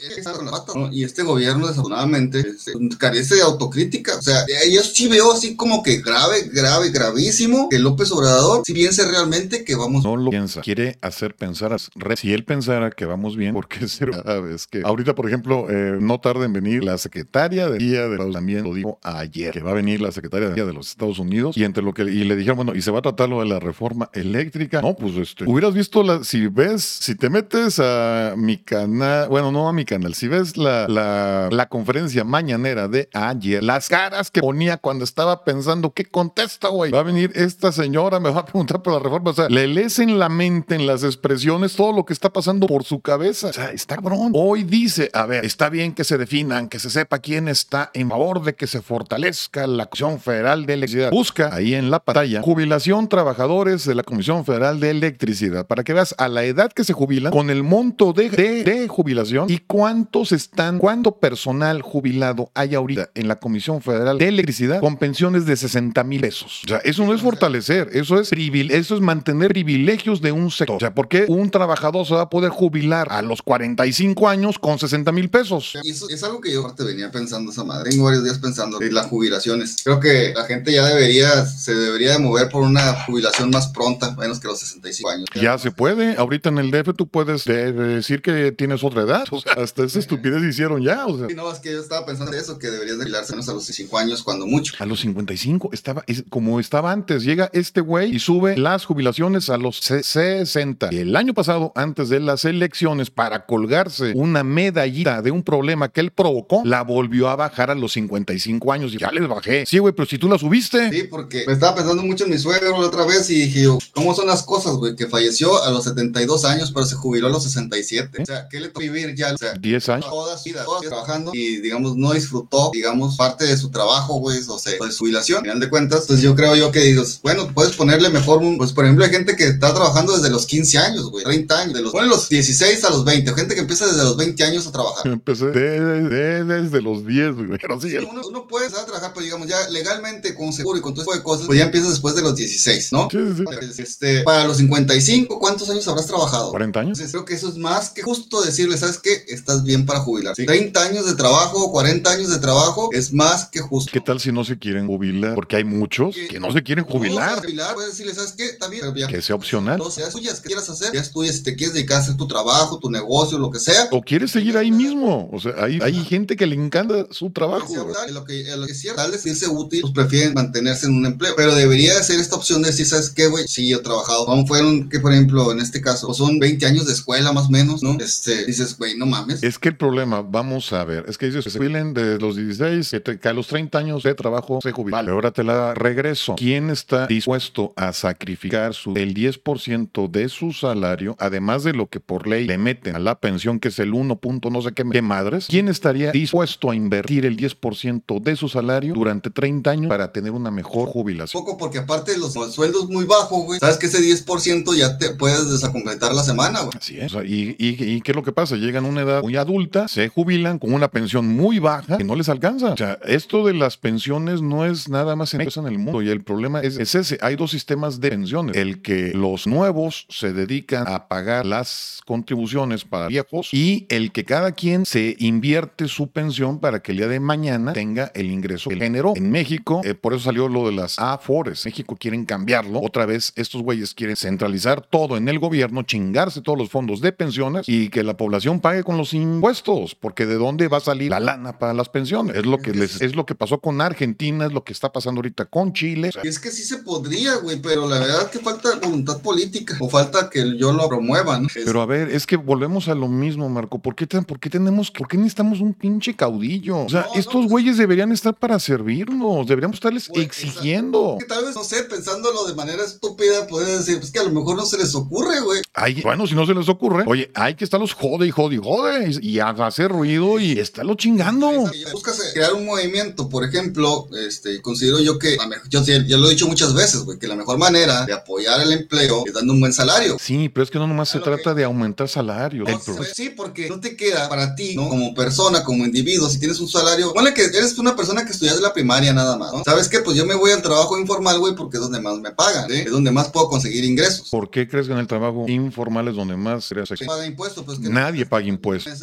Y este gobierno, desafortunadamente, este, carece de autocrítica. O sea, yo sí veo así como que grave, grave, gravísimo que López Obrador si piense realmente que vamos. No lo piensa. Quiere hacer pensar. Si él pensara que vamos bien, porque es cada vez que. Ahorita, por ejemplo, eh, no tarda en venir la secretaria de Día de también lo dijo ayer, que va a venir la secretaria de Día de los Estados Unidos y entre lo que y le dijeron, bueno, y se va a tratar lo de la reforma eléctrica. No, pues este, hubieras visto la, si ves, si te metes a mi canal, bueno, no a mi canal, si ves la, la, la conferencia mañanera de ayer, las caras que ponía cuando estaba pensando, ¿qué contesta, güey? Va a venir esta señora, me va a preguntar por la reforma. O sea, le lees en la mente, en las expresiones, todo lo que está pasando por su cabeza. O sea, está cabrón. Hoy dice, a ver, está bien que se definan, que se sepa quién está en favor de que se fortalezca la Comisión Federal de Electricidad. Busca ahí en la pantalla jubilación trabajadores de la Comisión Federal de Electricidad para que veas a la edad que se jubilan con el monto de, de, jubilación y cuántos están, cuánto personal jubilado hay ahorita en la Comisión Federal de Electricidad pensiones de 60 mil pesos. O sea, eso no es fortalecer, eso es, eso es mantener privilegios de un sector. O sea, ¿por qué un trabajador se va a poder jubilar a los 45 años con 60 mil pesos? Eso es algo que yo te venía pensando esa madre. Tengo varios días pensando en las jubilaciones. Creo que la gente ya debería, se debería de mover por una jubilación más pronta, menos que los 65 años. Ya se puede. Ahorita en el DF tú puedes decir que tienes otra edad. O sea, hasta esa estupidez hicieron ya. O sea. Sí, no, es que yo estaba pensando en eso, que deberías de jubilarse menos a los 65 años, cuando mucho. A los 55 estaba es, como estaba antes. Llega este güey y sube las jubilaciones a los 60. El año pasado, antes de las elecciones, para colgarse una medallita de un problema que él provocó, la volvió a bajar a los 55 años y ya les bajé. Sí, güey, pero si tú la subiste. Sí, porque me estaba pensando mucho en mi suegro la otra vez y dije, ¿cómo son las cosas, güey? Que falleció a los 72 años, pero se jubiló a los 67. O sea, ¿qué le tocó vivir ya? O sea, 10 años. Toda su vida, toda trabajando y, digamos, no disfrutó, digamos, parte de su trabajo, güey, o sea, de su jubilación. Al final de cuentas, pues yo creo yo que dices, bueno, puedes ponerle mejor un, pues por ejemplo, hay gente que está trabajando desde los 15 años, güey, 30 años, de los, bueno, los 16 a los 20, gente que empieza desde los 20 años a trabajar. Empecé desde los 10, güey. Pero sí, uno, uno, puede empezar a trabajar, pero digamos, ya legalmente, con seguro y con todo tipo de cosas, pues ya empiezas después de los 16, ¿no? Sí, sí. Este, para los 55, ¿cuántos años habrás trabajado? 40 años. Entonces, creo que eso es más que justo decirle, ¿sabes qué? Estás bien para jubilar. 30 años de trabajo, 40 años de trabajo, es más que justo. ¿Qué tal si no se quieren jubilar? Porque hay muchos que, no se quieren jubilar. No, jubilar puedes decirle, ¿sabes qué? Ya, que sea opcional. No seas tuyas, ¿qué quieras hacer? Ya estudias, si te quieres dedicar a hacer tu trabajo, tu negocio, lo que sea. O quieres seguir ahí mismo. O sea, hay, hay gente que le encanta su trabajo. Lo que, lo que es cierto, tal vez irse útil, pues prefieren mantenerse en un empleo. Pero debería ser esta opción de decir, ¿sabes qué, güey? Sí, yo he trabajado. Aún fueron, que por ejemplo, en este caso, pues son 20 años de escuela más o menos, ¿no? Este, dices, güey, no mames. Es que el problema, vamos a ver, es que dices, se de los 16, que, te, que, a los 30 años de trabajo se jubilan. Vale, ahora te la regreso. ¿Quién está dispuesto a sacrificar su, el 10% de su salario, además de lo que por ley le meten a la pensión, que es el 1. no sé qué, qué madres? ¿Quién estaría dispuesto a invertir el 10% de su salario durante 30 años para tener una mejor jubilación? Poco porque aparte de los sueldos muy bajos, güey, sabes que ese 10% ya te puedes desacompletar la semana, güey. Así es. O sea, y, y, y, qué es lo que pasa? Llegan a una edad muy adulta, se jubilan con una pensión muy baja que no les alcanza. O sea, esto de las pensiones no es nada más en el mundo y el problema es, es ese. Hay dos sistemas de pensiones. El que los nuevos se dedican a pagar las contribuciones para viejos y el que cada quien se invierte su pensión para que el día de mañana tenga el ingreso que generó. En México, eh, por eso salió lo de las AFORES. México quieren cambiarlo. Otra vez, estos güeyes quieren centralizar todo en el gobierno, chingarse todos los fondos de pensiones y que la población pague con los impuestos, porque de dónde va a salir la lana para las pensiones. Es lo que les, es lo que pasó con Argentina, es lo que está pasando ahorita con Chile. Es que sí se podría, güey, pero la verdad es que falta voluntad política o falta que yo lo promueva, ¿no? Pero a ver, es que volvemos a lo mismo, Marco. ¿Por qué, por qué tenemos, por qué necesitamos un pinche caudillo? O sea, no, estos no, güeyes deberían estar para servirnos, deberíamos estarles wey, exigiendo. Que tal vez, no sé, pensándolo de manera estúpida, puedes decir, pues que a lo mejor no se les ocurre, güey. Bueno, si no se les ocurre, oye, hay que estarlos jode y jode y jode y, y hacer ruido y estarlo chingando. Buscas crear un movimiento, por ejemplo, este, considero yo que, yo ya lo he dicho muchas veces, güey, que la mejor manera de apoyar el empleo es dando un buen salario. Sí, pero es que no nomás se trata de aumentar salario. sí, porque no te queda para ti, ¿no? Como persona, como individuo, si tienes un salario, ponle que eres una persona que estudias de la primaria nada más, ¿no? ¿Sabes qué? Pues yo me voy al trabajo informal, güey, porque es donde más me pagan, ¿sí? Es donde más puedo conseguir ingresos. ¿Por qué crees que en el trabajo informal es donde más se paga impuestos? Pues Nadie paga impuestos.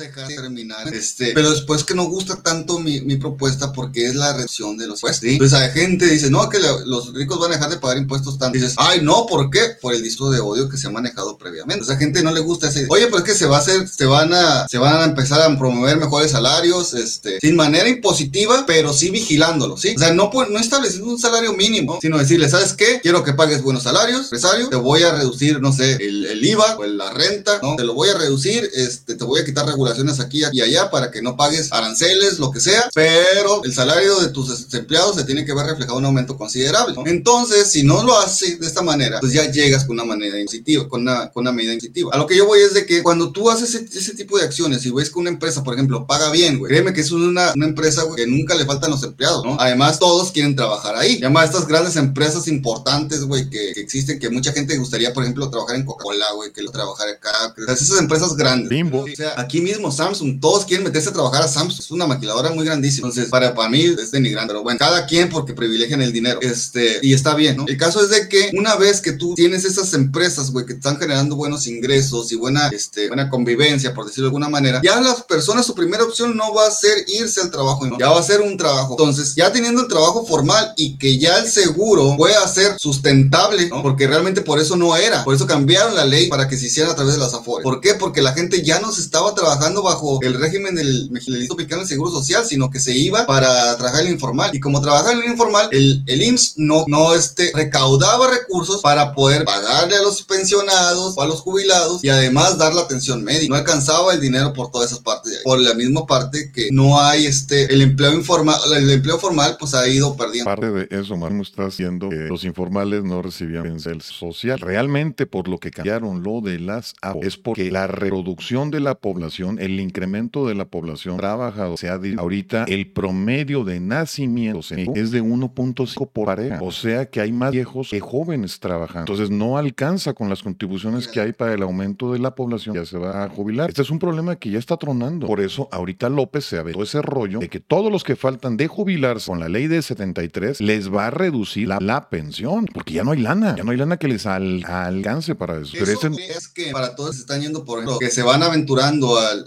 Este, pero después que no gusta tanto mi, mi propuesta porque es la reducción de los ¿sí? Entonces hay gente dice, no, que los ricos van a dejar de pagar impuestos tanto. dices, ay, no, ¿por qué? Por el discurso de odio que se ha manejado previamente. O sea, gente no le gusta ese. Oye, pues es que se va a hacer, se van a, se van a empezar a promover mejores salarios, este, sin manera impositiva, pero sí vigilándolo, ¿sí? O sea, no, no estableciendo un salario mínimo, sino decirle, ¿sabes qué? Quiero que pagues buenos salarios, empresario, te voy a reducir, no sé, el, IVA o la renta, ¿no? Te lo voy a reducir, este, te voy a quitar regulaciones aquí y allá para que no pagues aranceles, lo que sea, pero el salario de tus empleados se tiene que ver reflejado un aumento considerable, ¿no? Entonces, si no lo haces de esta manera, pues ya llegas con una manera impositiva, con una, con una medida impositiva. A lo que yo voy es de que cuando tú haces ese, tipo de acciones y ves que una empresa, por ejemplo, paga bien, güey, créeme que es una, una empresa, güey, que nunca le faltan los empleados, ¿no? Además, todos quieren trabajar ahí. Y además, estas grandes empresas importantes, güey, que, existen, que mucha gente gustaría, por ejemplo, trabajar en Coca-Cola, güey, que lo trabajar acá. Sea, esas empresas grandes. Bimbo. O sea, aquí mismo Samsung, todos quieren meterse a trabajar a Samsung. Es una maquiladora muy grandísima. Entonces, para, para mí es denigrante. Pero bueno, cada quien porque privilegian el dinero. Este, y está bien, ¿no? El caso es de que una vez que tú tienes esas empresas, güey, que están generando buenos ingresos y buena, este, buena convivencia, por decirlo de alguna manera, ya las personas, su primera opción no va a ser irse al trabajo, ¿no? ya va a ser un trabajo. Entonces, ya teniendo el trabajo formal y que ya el seguro pueda ser sustentable, ¿no? Porque realmente por eso no era. Por eso cambiaron la ley para que se hiciera a través de las afores. ¿Por qué? Porque la gente ya no se estaba trabajando bajo el régimen del Picano del Seguro Social, sino que se iba para trabajar el informal. Y como trabajaba en el informal, el, el IMSS no, no este, recaudaba recursos para poder pagarle a los pensionados o a los jubilados y además dar la atención médica. No alcanzaba el dinero por todas esas partes. Por la misma parte que no hay este, el empleo informal, el empleo formal pues ha ido perdiendo. Parte de eso, Manu, está haciendo que los informales no recibían el social. Realmente por lo que cambiaron lo de las APO es porque la reproducción de la población, el incremento de la población trabajadora, se ha ahorita el promedio de es de 1.5 por pareja. O sea que hay más viejos que jóvenes trabajando. Entonces no alcanza con las contribuciones que hay para el aumento de la población ya se va a jubilar. Este es un problema que ya está tronando. Por eso ahorita López se aventó ese rollo de que todos los que faltan de jubilarse con la ley de 73 les va a reducir la, pensión porque ya no hay lana. Ya no hay lana que les alcance para eso. eso es que para todos se están yendo por ejemplo, que se van aventurando al,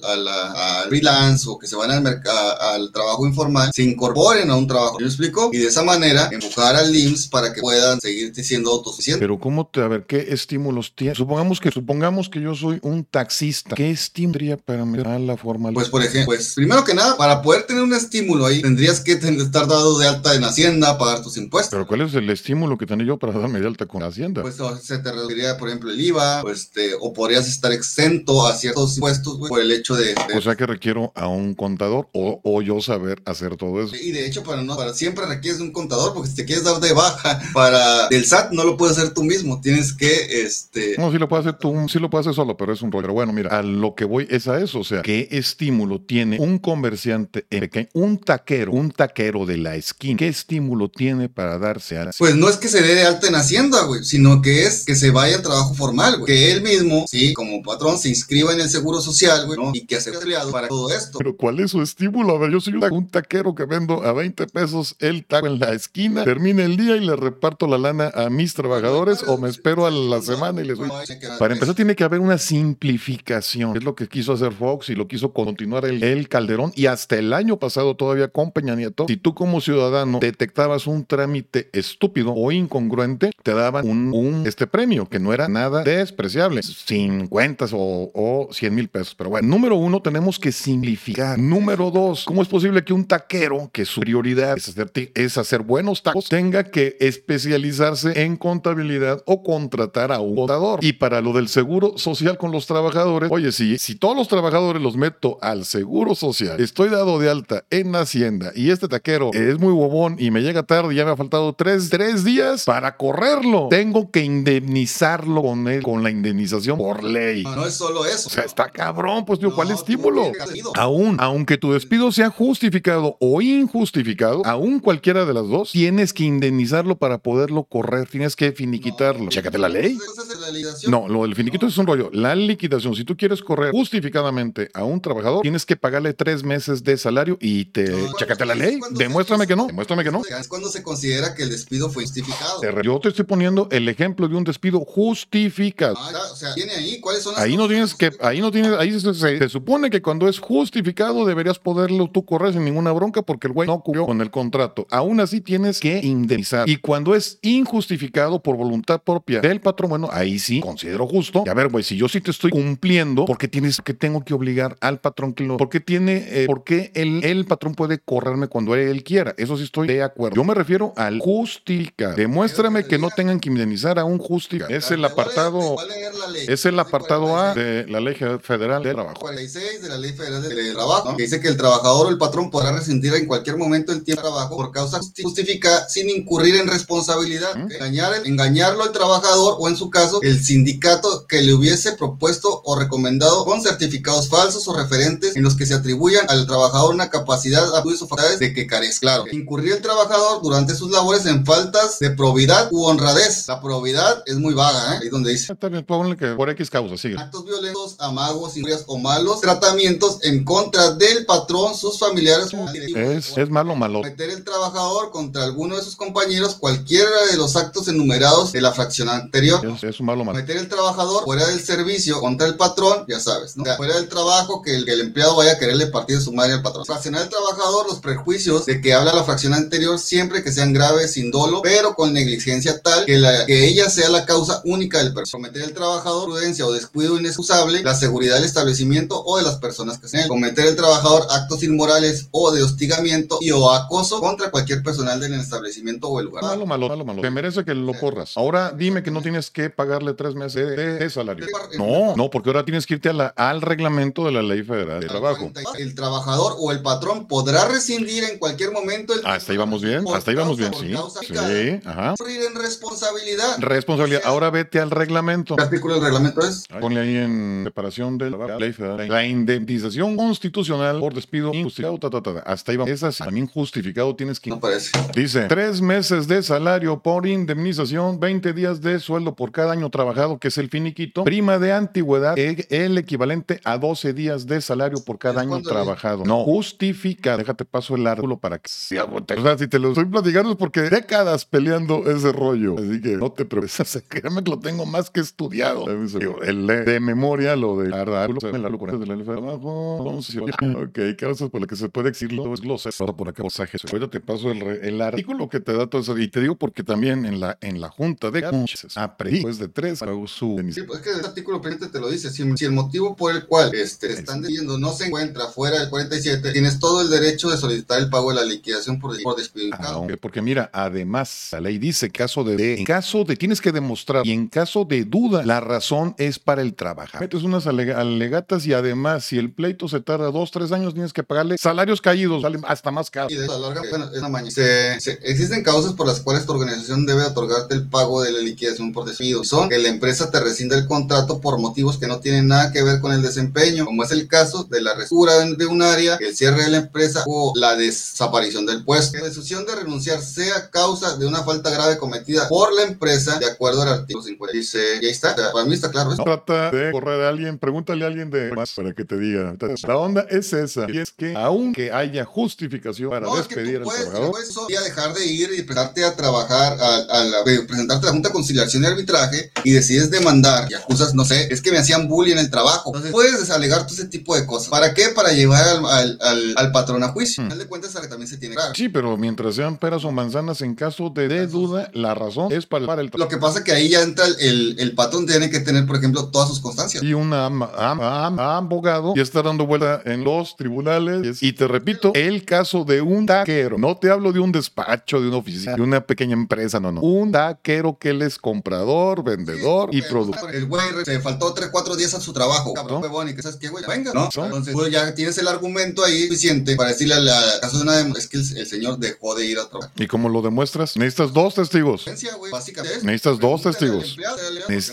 freelance o que se van al, al trabajo informal, se incorporen a un trabajo. ¿Me explico? Y de esa manera empujar al IMSS para que puedan seguir siendo autosuficientes. Pero cómo te, a ver, ¿qué estímulos tiene? Supongamos que, supongamos que yo soy un taxista. ¿Qué estímulo tendría para mejorar la formalidad? Pues por ejemplo, pues primero que nada, para poder tener un estímulo ahí, tendrías que estar dado de alta en Hacienda, pagar tus impuestos. Pero ¿cuál es el estímulo que tenía yo para darme de alta con Hacienda? Pues se te reduciría, por ejemplo, el IVA, pues, este, o podrías estar exento a ciertos impuestos por el hecho de, O sea que requiero a un contador o, o, yo saber hacer todo eso. Y de hecho, para, no, para siempre requieres un contador, porque si te quieres dar de baja para el SAT, no lo puedes hacer tú mismo, tienes que, este... No, sí lo puedes hacer tú, sí lo puedes hacer solo, pero es un rollo. Pero bueno, mira, a lo que voy es a eso, o sea, ¿qué estímulo tiene un comerciante pequeño, un taquero, un taquero de la esquina? ¿Qué estímulo tiene para darse a... Pues no es que se dé de alta en Hacienda, güey, sino que es que se vaya al trabajo formal, güey. Que él mismo, sí, como patrón, se inscriba en el seguro social, güey, ¿no? Y que sea aliado para todo esto. Pero ¿cuál es su estímulo? A ver, yo soy un taquero que vendo a 20 pesos el taco en la esquina, termina el día y le reparto la lana a mis trabajadores o me espero a la semana y les doy. Para empezar, tiene que haber una simplificación. Es lo que quiso hacer Fox y lo quiso continuar el, el Calderón y hasta el año pasado todavía con Peña Nieto. Si tú como ciudadano detectabas un trámite estúpido o incongruente, te daban un, este premio que no era nada despreciable, 50 o, o 100 mil pesos. Pero bueno, número uno, tenemos que simplificar. Número dos, ¿cómo es posible que un taquero, que su prioridad es hacer, es hacer buenos tacos, tenga que especializarse en contabilidad o contratar a un contador? Y para lo del seguro social con los trabajadores, oye, si, si todos los trabajadores los meto al seguro social, estoy dado de alta en Hacienda y este taquero es muy bobón y me llega tarde y ya me ha faltado tres, tres días para correrlo. Tengo que indemnizarlo con él, con la indemnización por ley. No, es solo eso. O sea, está cabrón, pues tío, ¿cuál estímulo? Aún, aunque tu despido sea justificado o injustificado, aún aún cualquiera de las dos, tienes que indemnizarlo para poderlo correr, tienes que finiquitarlo. Chécate la ley. La No, lo del finiquito es un rollo. La liquidación, si tú quieres correr justificadamente a un trabajador, tienes que pagarle tres meses de salario y te... No, Chécate la ley. Demuéstrame que no. Demuéstrame que no. Es cuando se considera que el despido fue justificado. Yo te estoy poniendo el ejemplo de un despido justificado. Ah, o sea, tiene ahí cuáles son las Ahí no tienes que, ahí no tienes, ahí se, se- se supone que cuando es justificado deberías poderlo tú correr sin ninguna bronca porque el güey no cumplió con el contrato. Aún así tienes que indemnizar. Y cuando es injustificado por voluntad propia del patrón, bueno, ahí sí considero justo. Y a ver, güey, si yo sí te estoy cumpliendo, ¿por qué tienes que tengo que obligar al patrón que lo, por qué tiene, eh, por qué el, el patrón puede correrme cuando él quiera? Eso sí estoy de acuerdo. Yo me refiero al justificar. Demuéstrame que no tengan que indemnizar a un justificar. Es el apartado. Es el apartado A 46. de la Ley Federal de Trabajo. 46 de la Ley Federal del Trabajo, que dice que el trabajador o el patrón podrá rescindir en cualquier momento el tiempo de trabajo por causa justi- justificada sin incurrir en responsabilidad. Engañar, engañarlo al trabajador o en su caso el sindicato que le hubiese propuesto o recomendado con certificados falsos o referentes en los que se atribuyan al trabajador una capacidad a sus facultades de que carezca. Claro, incurrir el trabajador durante sus labores en faltas de probidad u honradez. La probidad es muy vaga, ¿eh? ahí donde dice bien, ponle que por X causa, sigue. actos violentos, amagos, injurias o malos tratamientos en contra del patrón, sus familiares o Es, es malo malo. Cometer el trabajador contra alguno de sus compañeros cualquiera de los actos enumerados de la fracción anterior. Es, un malo el trabajador fuera del servicio contra el patrón, ya sabes, ¿no? O sea, fuera del trabajo que el, que el empleado vaya a quererle partir de su madre al patrón. Fraccionar el trabajador los prejuicios de que habla la fracción anterior siempre que sean graves, sin dolo, pero con negligencia tal que, la, que ella sea la causa única del personal. Cometer el trabajador prudencia o descuido inexcusable, la seguridad del establecimiento o de las personas que sean. Cometer el trabajador actos inmorales o de hostigamiento y o acoso contra cualquier personal del establecimiento o el lugar. Malo, malo, malo, malo. Te merece que lo corras. Ahora dime que no tienes que pagarle tres meses de, salario. No, no, porque ahora tienes que irte a la- al reglamento de la Ley Federal de Trabajo. El trabajador o el patrón podrá rescindir en cualquier momento el Hasta ahí vamos bien, hasta ahí vamos causa- bien, sí. Sí, ajá. en responsabilidad. Responsabilidad. Ahora vete al reglamento. ¿Qué artículo del reglamento es? Ponle ahí en separación de la ley federal. La indemnización constitucional por despido injustificado. ta, ta, ta, ta. Hasta ahí vamos. Esa sí, también justificado tienes que. No parece. Dice, tres meses de salario por indemnización, 20 días de sueldo por cada año trabajado, que es el finiquito. Prima de antigüedad, e- el equivalente a 12 días de salario por cada ¿Es año trabajado. No, justifica. Déjate paso el artículo para que... Sí, O sea, si te lo estoy platicando es porque décadas peleando ese rollo. Así que no te preocupes. Créeme que lo tengo más que estudiado. Digo, El de memoria, lo de artículo, trabajo, entonces, Ok, causas por las que se puede exigirlo es glosas. Ahora por acá pasajes. Ahorita te paso el, re- el artículo que te da todo eso. Y te digo porque también en la, en la junta de aprendí después de tres su Sí, pues es que el artículo pendiente te lo dice. Si, si el motivo por el cual este, te están diciendo no se encuentra fuera del 47, tienes todo el derecho de solicitar el pago de la liquidación por, por despido. Ah, porque mira, además la ley dice caso de, de- en caso de tienes que demostrar y en caso de duda la razón es para el trabajar. Metes unas alega- alegatas y además si el pleito se tarda dos tres años tienes que pagarle salarios caídos, salen hasta más caro. Y de eso alarga, bueno, es una maña. Se- se- existen causas por las cuales tu organización debe otorgarte el pago de la liquidación por despido. Son que la empresa te rescinda el contrato por motivos que no tienen nada que ver con el desempeño, como es el caso de la restura de un área, el cierre de la empresa o la desaparición del puesto. Que la decisión de renunciar sea causa de una falta grave cometida por la empresa, de acuerdo al artículo 50. Dice, y ahí está, O sea, para mí está claro. No trata de correr a alguien, pregúntale a alguien de más para que te diga. La onda es esa. Y es que aunque haya justificación para No, despedir tú al puedes, dejar de ir y presentarte a trabajar, a, a la- eh, presentarte a la Junta de Conciliación y Arbitraje y decides demandar y acusas, no sé, es que me hacían bullying en el trabajo. Entonces puedes desalegar todo ese tipo de cosas. ¿Para qué? Para llevar al, al, al- al patrón a juicio. Hmm. Al de cuentas, que también se tiene que. Sí, pero mientras sean peras o manzanas, en caso de, de duda, la razón es para, para el Lo que pasa es que ahí ya entra el, el, el patrón, tiene que tener, por ejemplo, todas sus constancias. y un am- am- am- abogado ya está dando vuelta en los tribunales. Y te repito, el caso de un taquero. No te hablo de un despacho, de una oficina, de una pequeña empresa, no, no. Un taquero que él es comprador, vendedor y productor. El güey se faltó 3, 4 días a su trabajo. Cabrón, ¿No? huevón, y que sabes qué, güey, venga, ¿no? ¿No? Entonces, tú ya tienes el argumento ahí suficiente para decirle a la caso de una dem- es que el, el señor dejó de ir a trabajar. ¿Y cómo lo demuestras? Necesitas dos testigos. Necesitas dos testigos. empleado,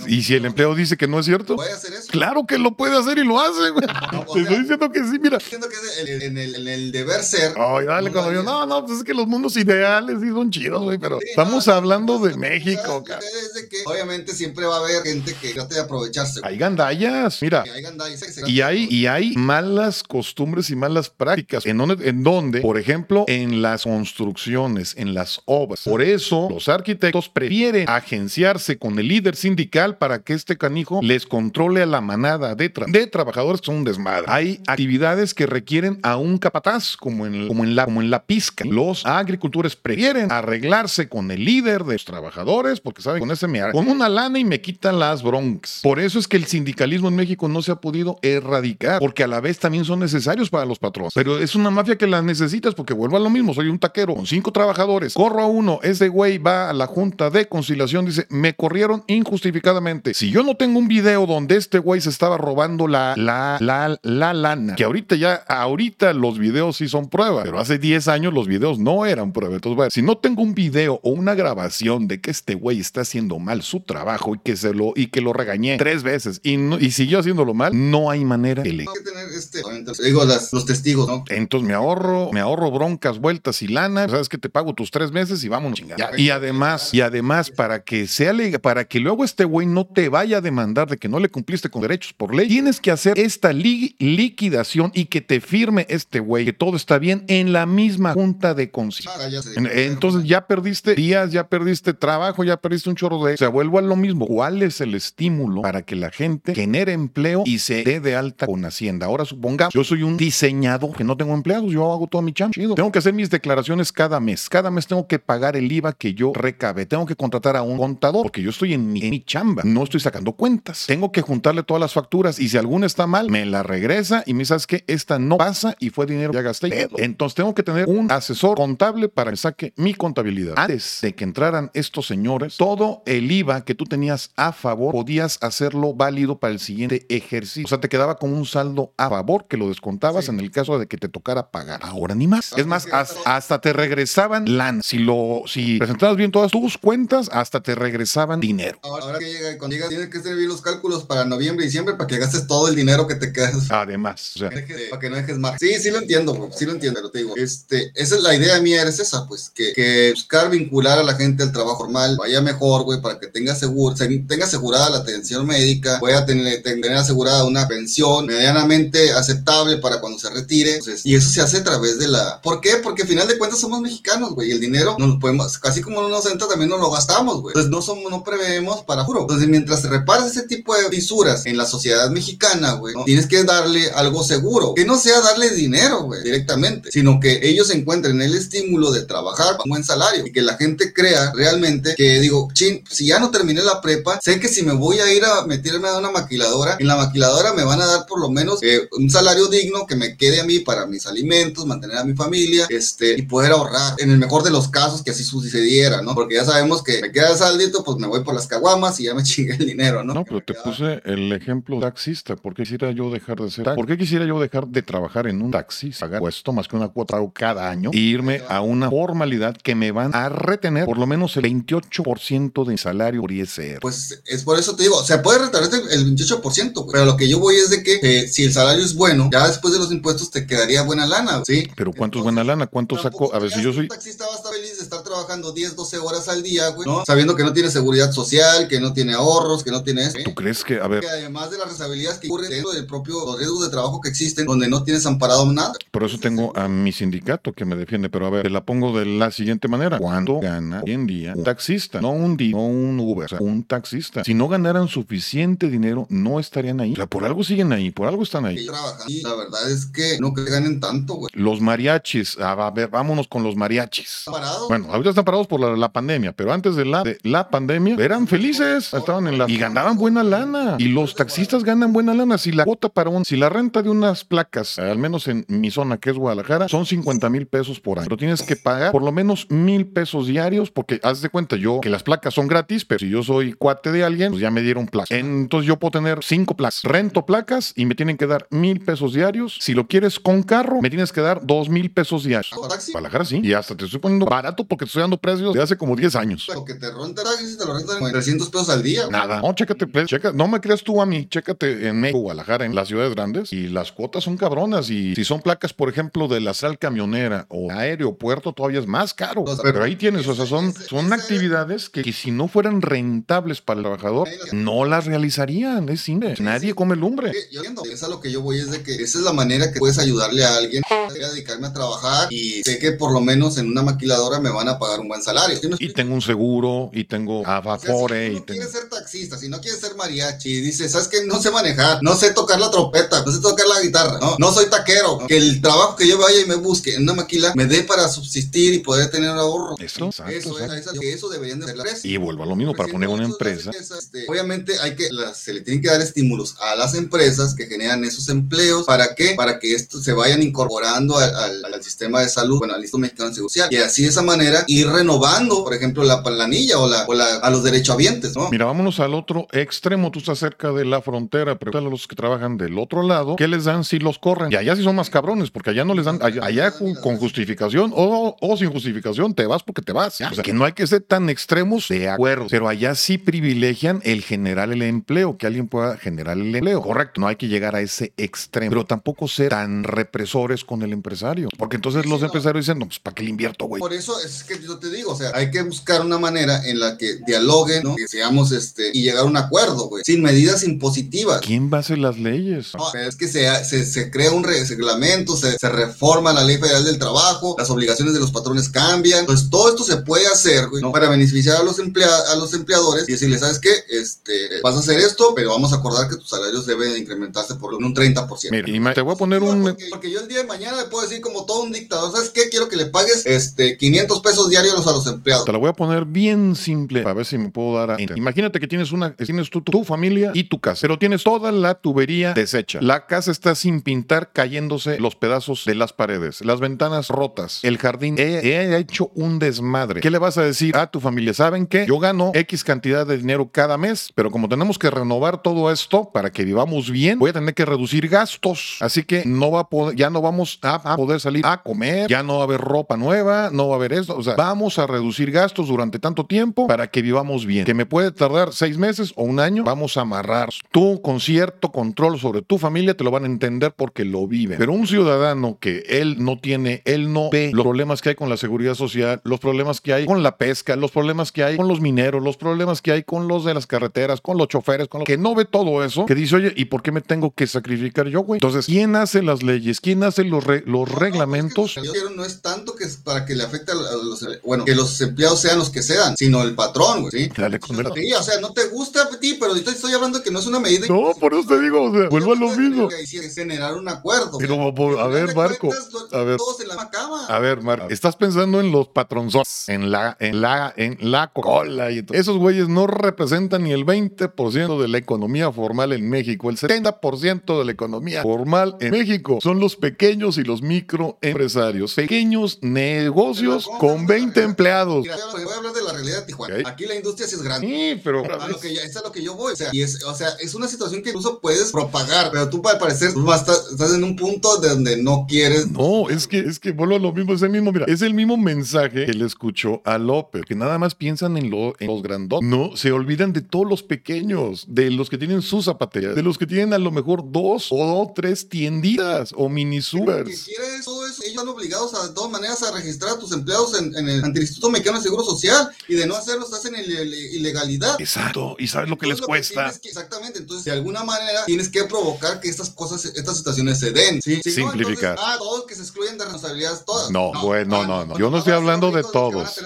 y si el empleado dice que no es cierto, puede hacer eso. claro que lo puede hacer y lo hace, güey. Te sea- estoy diciendo que sí, mira. Siento que es el- en el, deber ser. Ay, dale cuando yo, no, No, no, pues es que los mundos ideales sí son chidos, güey, pero estamos hablando de México, cara. Es de que obviamente siempre va a haber gente que trate de aprovecharse. Hay gandallas, mira. Hay gandallas, y hay, y hay malas costumbres y malas prácticas. ¿En donde, en donde, por ejemplo, en las construcciones, en las obras. Por eso los arquitectos prefieren agenciarse con el líder sindical para que este canijo les controle a la manada de, de trabajadores que son un desmadre. Hay actividades que requieren a un capataz, como en, como en, la, como en la Los agricultores prefieren arreglarse con el líder de los trabajadores porque saben con ese me con una lana y me quitan las broncas. Por eso es que el sindicalismo en México no se ha podido erradicar, porque a la vez también son necesarios para los patrones. Pero es una mafia que la necesitas porque vuelvo a lo mismo, soy un taquero con cinco trabajadores, corro a uno, ese güey va a la junta de conciliación, dice, me corrieron injustificadamente. Si yo no tengo un video donde este güey se estaba robando la, la, la, la lana, que ahorita ya, ahorita los videos sí son prueba, pero hace 10 años los videos no eran prueba. Entonces, si no tengo un video o una grabación de que este güey está haciendo mal su trabajo y que se lo, y que lo regañé tres veces y, y siguió haciéndolo mal, no hay manera que le... tener este, digo, los testigos, ¿no? Entonces me ahorro, me ahorro broncas, vueltas y lana, sabes que te pago tus tres meses y vámonos. Y además, y además, para que sea para que luego este güey no te vaya a demandar de que no le cumpliste con derechos por ley, tienes que hacer esta liquidación y que te firme este güey que todo está bien en la misma junta de conciliación. Ah, Entonces ya perdiste días, ya perdiste trabajo, ya perdiste un chorro de... O sea, vuelvo a lo mismo. ¿Cuál es el estímulo para que la gente genere empleo y se dé de alta con Hacienda? Ahora supongamos, yo soy un diseñador que no tengo empleados, yo hago todo mi chamba. Tengo que hacer mis declaraciones cada mes. Cada mes tengo que pagar el IVA que yo recabe. Tengo que contratar a un contador porque yo estoy en mi, chamba. No estoy sacando cuentas. Tengo que juntarle todas las facturas y si alguna está mal, me la regresa y me sabes que esta no pasa y fue dinero que ya gasté. Entonces tengo que tener un asesor contable para que saque mi contabilidad. Antes de que entraran estos señores, todo el IVA que tú tenías a favor podías hacerlo válido para el siguiente ejercicio. O sea, te quedaba con un saldo a favor que lo descontabas en el caso de que te tocara pagar. Ahora ni más. Es más, hasta, te regresaban LAN. Si lo, si presentabas bien todas tus cuentas, hasta te regresaban dinero. Ahora, que llega, cuando llega, tienes que bien los cálculos para noviembre y diciembre para que gastes todo el dinero que te quedas. Además, o sea, para que no dejes más. Sí, sí lo entiendo, sí lo entiendo, pero te digo, este, esa es la idea mía, es esa, pues, que, buscar vincular a la gente al trabajo formal vaya mejor, güey, para que tenga seguro, tenga asegurada la atención médica, pueda tener, tener asegurada una pensión medianamente aceptable para cuando se retire. y eso se hace a través de la... ¿Por qué? Porque al final de cuentas somos mexicanos, güey, y el dinero no lo podemos, casi como no nos entra, también nos lo gastamos, güey. Entonces no somos, no preveemos para juro. Entonces mientras reparas ese tipo de fisuras en la sociedad mexicana, güey, tienes que darle algo seguro, que no sea darle dinero, güey, directamente, sino que ellos encuentren el estímulo de trabajar con buen salario y que la gente crea realmente que digo, chin, si ya no terminé la prepa, sé que si me voy a ir a meterme a una maquiladora, en la maquiladora me van a dar por lo menos eh, un salario digno que me quede a mí para mis alimentos, mantener a mi familia, este, y poder ahorrar. En el mejor de los casos que así sucediera, ¿no? Porque ya sabemos que me queda saldito, pues me voy por las caguamas y ya me chingué el dinero, ¿no? No, pero te puse el ejemplo taxista. ¿Por qué quisiera yo dejar de ser ¿Por qué quisiera yo dejar de trabajar en un taxi, pagar puesto más que una cuota cada año e irme a una formalidad que me van a retener por lo menos el 28% de salario por ISR? Pues es por eso te digo, se puede retener el 28%, pero lo que yo voy es de que eh, si el salario es bueno, ya después de los impuestos te quedaría buena lana, ¿sí? Pero ¿cuánto es buena lana? ¿Cuánto saco? A ver, si yo soy... Un taxista va a estar feliz de estar trabajando 10, 12 horas al día, güey, ¿no? Sabiendo que no tiene seguridad social, que no tiene ahorros, que no tiene eso. ¿Tú crees que, a ver... Que además de las responsabilidades que ocurren dentro del propio, los riesgos de trabajo que existen, donde no tienes amparado nada. Por eso tengo a mi sindicato que me defiende, pero a ver, te la pongo de la siguiente manera. ¿Cuánto gana hoy en día un taxista? No un día, no un Uber, o sea, un taxista. Si no ganaran suficiente dinero, no estarían ahí. O sea, por algo siguen ahí, por algo están ahí. Y la verdad es que no que ganen tanto, güey. Los mariachis, a ver, vámonos con los mariachis. Bueno, ahorita están parados por la, pandemia, pero antes de la, de la pandemia eran felices, estaban en la y ganaban buena lana. Y los taxistas ganan buena lana. Si la cuota para un, si la renta de unas placas, al menos en mi zona que es Guadalajara, son 50 mil pesos por año. Pero tienes que pagar por lo menos mil pesos diarios, porque haz de cuenta yo que las placas son gratis, pero si yo soy cuate de alguien, pues ya me dieron placas. Entonces yo puedo tener cinco placas. Rento placas y me tienen que dar mil pesos diarios. Si lo quieres con carro, me tienes que dar dos mil pesos diarios. Guadalajara sí. Y hasta te estoy poniendo barato porque te estoy dando precios de hace como 10 años. Lo que te renta si te lo rentan en 300 pesos al día. Nada. No, chécate, pues, checa, no me creas tú a mí, chécate en México, Guadalajara, en las ciudades grandes, y las cuotas son cabronas. Y si son placas, por ejemplo, de la sal camionera o aeropuerto, todavía es más caro. Pero ahí tienes, o sea, son, son actividades que, que si no fueran rentables para el trabajador, no las realizarían. Es simple. Nadie come lumbre. Yo entiendo, es a lo que yo voy, es de que esa es la manera que puedes ayudarle a alguien a dedicarme a trabajar y sé que por lo menos en una maquiladora me van a pagar un buen salario. ¿Sí Y tengo un seguro, y tengo O sea, Avafore, si y no tengo... quieres ser taxista, si no quieres ser mariachi, y dices, ¿sabes qué? No sé manejar, no sé tocar la trompeta, no sé tocar la guitarra, no, no soy taquero. Que el trabajo que yo vaya y me busque en una me dé para subsistir y poder tener ahorro. Eso, exacto, eso, es, exacto. eso, que eso deberían de ser las. Y vuelvo a lo mismo, para poner una empresa. Este, obviamente hay que, las- se le tienen que dar estímulos a las empresas que generan esos empleos. ¿Para qué? Para que esto se vayan incorporando al, al- al sistema de salud, bueno, al Instituto Mexicano de Social. Y así de esa manera ir renovando, por ejemplo, la planilla o, la, o la- a los derechohabientes, ¿no? Mira, vámonos al otro extremo. Tú estás cerca de la frontera. Pregúntale a los que trabajan del otro lado. ¿Qué les dan si los corren? Y allá sí son más cabrones, porque allá no les dan. Allá, allá con, con justificación o, o sin justificación te vas porque te vas. O sea, que no hay que ser tan extremos de acuerdo. Pero allá sí privilegian el generar el empleo, que alguien pueda generar el empleo. Correcto, no hay que llegar a ese extremo. Pero tampoco ser tan represores con el empresario. Porque entonces Sí, los no. empresarios dicen, no, pues ¿para qué le invierto, güey? Por eso es que yo te digo, o sea, hay que buscar una manera en la que dialoguen, ¿no? Que seamos, este, y llegar a un acuerdo, güey, sin medidas impositivas. ¿Quién va a hacer las leyes? No, es que se, se, se crea un re- reglamento, se, se reforma la ley federal del trabajo, las obligaciones de los patrones cambian. Entonces, todo esto se puede hacer güey, ¿no? para beneficiar a los, emplea- a los empleadores y decirles, ¿sabes qué? Este, vas a hacer esto, pero vamos a acordar que tus salarios deben incrementarse por un 30%. Mira, y te voy a poner un... porque, porque yo el día de mañana le puedo decir como todo un dictador, ¿sabes qué? Quiero que le pagues este 500 pesos diarios a los empleados. Te la voy a poner bien simple para ver si me puedo dar a. Imagínate que tienes una, tienes tu, tu familia y tu casa, pero tienes toda la tubería deshecha. La casa está sin pintar, cayéndose los pedazos de las paredes, las ventanas rotas, el jardín. He, he hecho un desmadre. ¿Qué le vas a decir a tu familia? ¿Saben qué? Yo gano X cantidad de dinero cada mes, pero como tenemos que renovar todo esto para que vivamos bien, voy a tener que reducir gastos. Así que no va a poder, ya no vamos a, a poder salir a comer, ya no va a haber ropa nueva, no va a haber esto. O sea, vamos a reducir gastos durante tanto tiempo para que vivamos bien. Que me puede tardar seis meses o un año, vamos a amarrar. Tú con cierto control sobre tu familia te lo van a entender porque lo viven. Pero un ciudadano que él no tiene, él no ve los problemas que hay con la seguridad social, los problemas que hay con la pesca, los problemas que hay con los mineros, los problemas que hay con los de las carreteras, con los choferes, con lo que no ve todo eso, que dice, oye, ¿y por qué me tengo que sacrificar yo, güey? Entonces, ¿quién hace las leyes? ¿Quién hace los, re- los No, reglamentos? No, es que yo quiero no es tanto que es para que le afecte a los, bueno, que los empleados sean los que sean, sino el patrón, güey, ¿sí? Dale con Sí, o sea, no te gusta a ti, pero estoy, estoy hablando que no es una medida. No, por eso te digo, o sea, vuelvo a lo mismo. Que es generar un acuerdo. Pero, por- a ver, Marco, cuentas, lo- a ver. Todos en la misma cama. A ver, Marco, estás pensando en los patronzones, en la, en la, en la cola y todo. Esos güeyes no representan ni el 20% de la economía formal en México. El 70% de la economía formal en México son los pequeños y los microempresarios. Pequeños negocios Pero, ¿cómo con vamos a 20 ver? empleados. Mira, voy a hablar de la realidad de Tijuana. Aquí la industria sí es grande. Sí, pero... A lo que ya, es a lo que yo voy. O sea, y es, o sea, es una situación que incluso puedes propagar, pero tú, al parecer, tú vas estás en un punto de donde no quieres. No, es que, es que vuelvo a lo mismo, es el mismo, mira, es el mismo mensaje que le escuchó a López, que nada más piensan en, lo- en los grandotes. No, se olvidan de todos los pequeños, de los que tienen sus zapaterías, de los que tienen a lo mejor dos o tres tienditas o mini Que supers. quieres todo eso, ellos están obligados a, de todas maneras a registrar a tus empleados en, en el, ante el Instituto Mexicano de Seguro Social y de no hacerlo estás en ile- ile- ilegalidad. Exacto, y sabes lo que les Entonces, cuesta. tienes que- exactamente, entonces de alguna manera tienes que provocar que estas cosas, estas situaciones se den. ¿sí? Si no, Simplificar. entonces, ah, todos que se excluyen de responsabilidades todas. No, bueno, no, no. pues Yo no estoy hablando de todos.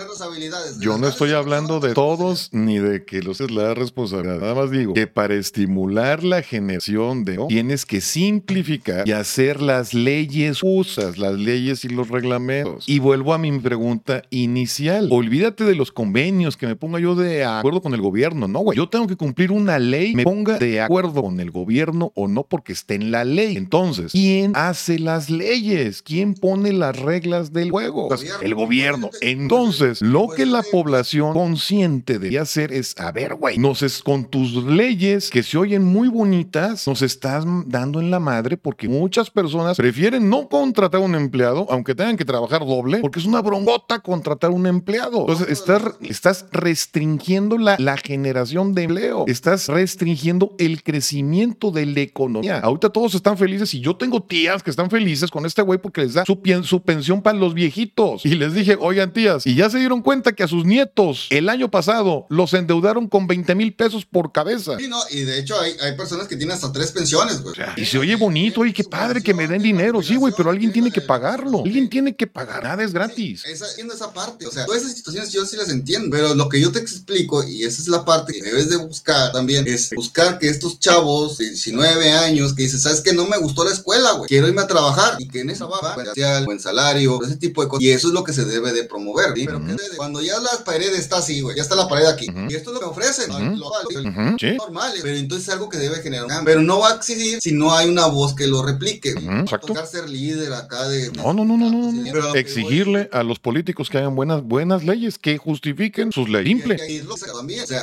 Yo no estoy hablando de todos ni de que los es la responsabilidad. Nada más digo que para estimular la generación de tienes que simplificar y hacer las leyes justas, las leyes y los reglamentos. Y vuelvo a mi pregunta inicial. Olvídate de los convenios que me ponga yo de acuerdo con el gobierno. No, güey. Yo tengo que cumplir una ley, me ponga de acuerdo con el gobierno o no porque esté en la ley. Entonces, ¿quién hace las leyes? ¿Quién pone las reglas del juego? el gobierno. Entonces, lo que la población consciente debe hacer es, a ver, güey, nos es con tus leyes que se oyen muy bonitas, nos estás dando en la madre porque muchas personas prefieren no contratar a un empleado, aunque tengan que trabajar doble, porque es una broncota contratar a un empleado. Entonces, estás, estás restringiendo la, la generación de empleo, estás restringiendo el crecimiento de la economía. Ahorita todos están felices y yo tengo tías que están felices con este güey porque les da su, su pensión para los viejitos. Y les dije, oigan tías, y ya se dieron cuenta que a sus nietos el año pasado los endeudaron con 20 mil pesos por cabeza. Sí, no, y de hecho hay, hay personas que tienen hasta tres pensiones, güey. y se oye bonito, y qué padre que me den dinero, sí, güey, pero alguien tiene que pagarlo. Alguien tiene que pagar, nada es gratis. esa, entiendo esa parte, o sea, todas esas situaciones yo sí las entiendo, pero lo que yo te explico, y esa es la parte que debes de buscar también, es buscar que estos chavos de 19 años que dicen, ¿sabes que No me gustó la escuela, güey, quiero irme a trabajar, y que en esa va, salario, ese tipo de cosas, y eso es lo que se debe de promover, ¿sí? Pero cuando ya la pared está así, güey, ya está la pared aquí, y esto es lo que ofrecen, normal, pero entonces es algo que debe generar un pero no va a existir si no hay una voz que lo replique, exacto. ser líder acá de... No, no, no, no, no, exigirle a los políticos que hagan buenas, buenas leyes, que justifiquen sus leyes. Simple.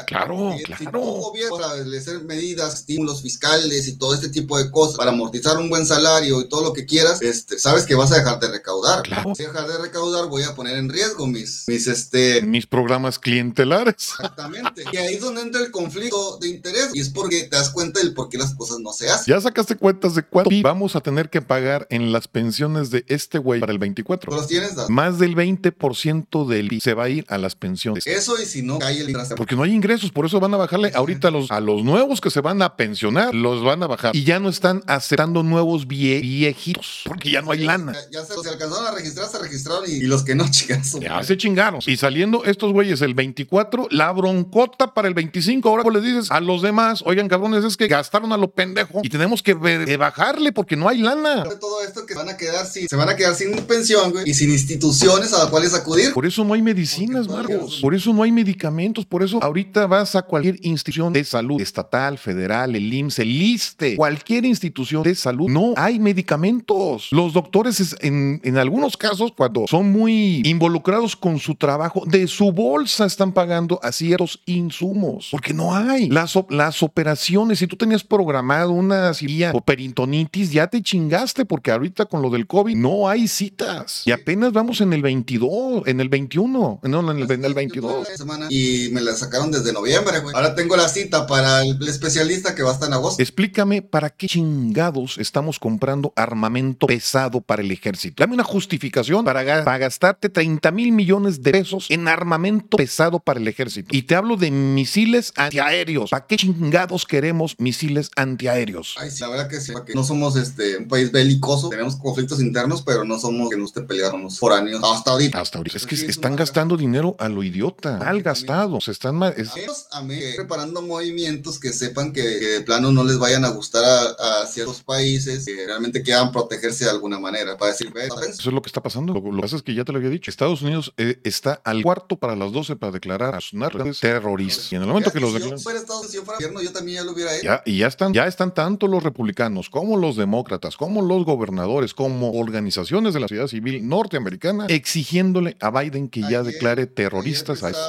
claro, claro. Tu gobierno para establecer medidas, estímulos fiscales y todo este tipo de cosas para amortizar un buen salario y todo lo que quieras, este, sabes que vas a dejar de recaudar. Claro. Si dejar de recaudar, voy a poner en riesgo mis, mis, este... mis programas clientelares. Exactamente. y ahí es donde entra el conflicto de interés y es porque te das cuenta del por qué las cosas no se hacen. Ya sacaste cuentas de cuánto vamos a tener que pagar en las pensiones de este güey para el 24. ¿Los tienes? Más del 20% del se va a ir a las pensiones. Eso y si no cae el Porque no hay ingresos, por eso van a bajarle ahorita a los, a los nuevos que se van a pensionar, los van a bajar. Y ya no están aceptando nuevos viejitos, porque ya no hay lana. Ya, se, alcanzaron a registrar, se registraron y, los que no, chicas. Ya se chingaron. Y saliendo estos güeyes el 24, la broncota para el 25. Ahora pues les dices a los demás, oigan cabrones, es que gastaron a lo pendejo y tenemos que bajarle porque no hay lana. todo esto que van a quedar sin, se van a quedar sin pensión, güey, y sin instituciones a las cuales acudir. Por eso no hay medicinas, Marcos. Por eso no hay medicamentos. Por eso ahorita vas a cualquier institución de salud, estatal, federal, el IMSS, el ISTE, cualquier institución de salud, no hay medicamentos. Los doctores en, en algunos casos, cuando son muy involucrados con su trabajo, de su bolsa están pagando a ciertos insumos, porque no hay. Las, las operaciones, si tú tenías programado una cirugía o perintonitis, ya te chingaste, porque ahorita con lo del COVID no hay citas. Y apenas vamos en el 22, en el 21, no, en el, en el 22. Y me la sacaron desde noviembre, güey. Ahora tengo la cita para el especialista que va a estar en agosto. Explícame para qué chingados estamos comprando armamento pesado para el ejército. Dame una justificación para, para gastarte 30 mil millones de pesos en armamento pesado para el ejército. Y te hablo de misiles antiaéreos. ¿Para qué chingados queremos misiles antiaéreos? Ay, sí, la verdad que sí, que no somos este, un país belicoso, tenemos conflictos internos, pero no somos que no esté peleáramos foráneos hasta ahorita. Hasta ahorita. Es que están gastando dinero a lo idiota, mal gastado. Se están es... a mí, preparando movimientos que sepan que, de plano no les vayan a gustar a, ciertos países que realmente quieran protegerse de alguna manera. Para decir, eso es lo que está pasando. Lo, que pasa es que ya te lo había dicho. Estados Unidos eh, está al cuarto para las 12 para declarar a sus terroristas. Y en el momento que los declaran. yo también ya lo hubiera hecho. Ya, y ya están, ya están tanto los republicanos como los demócratas, como los gobernadores, como organizaciones de la sociedad civil norteamericana exigiéndole a Biden que ya declare terroristas a eso.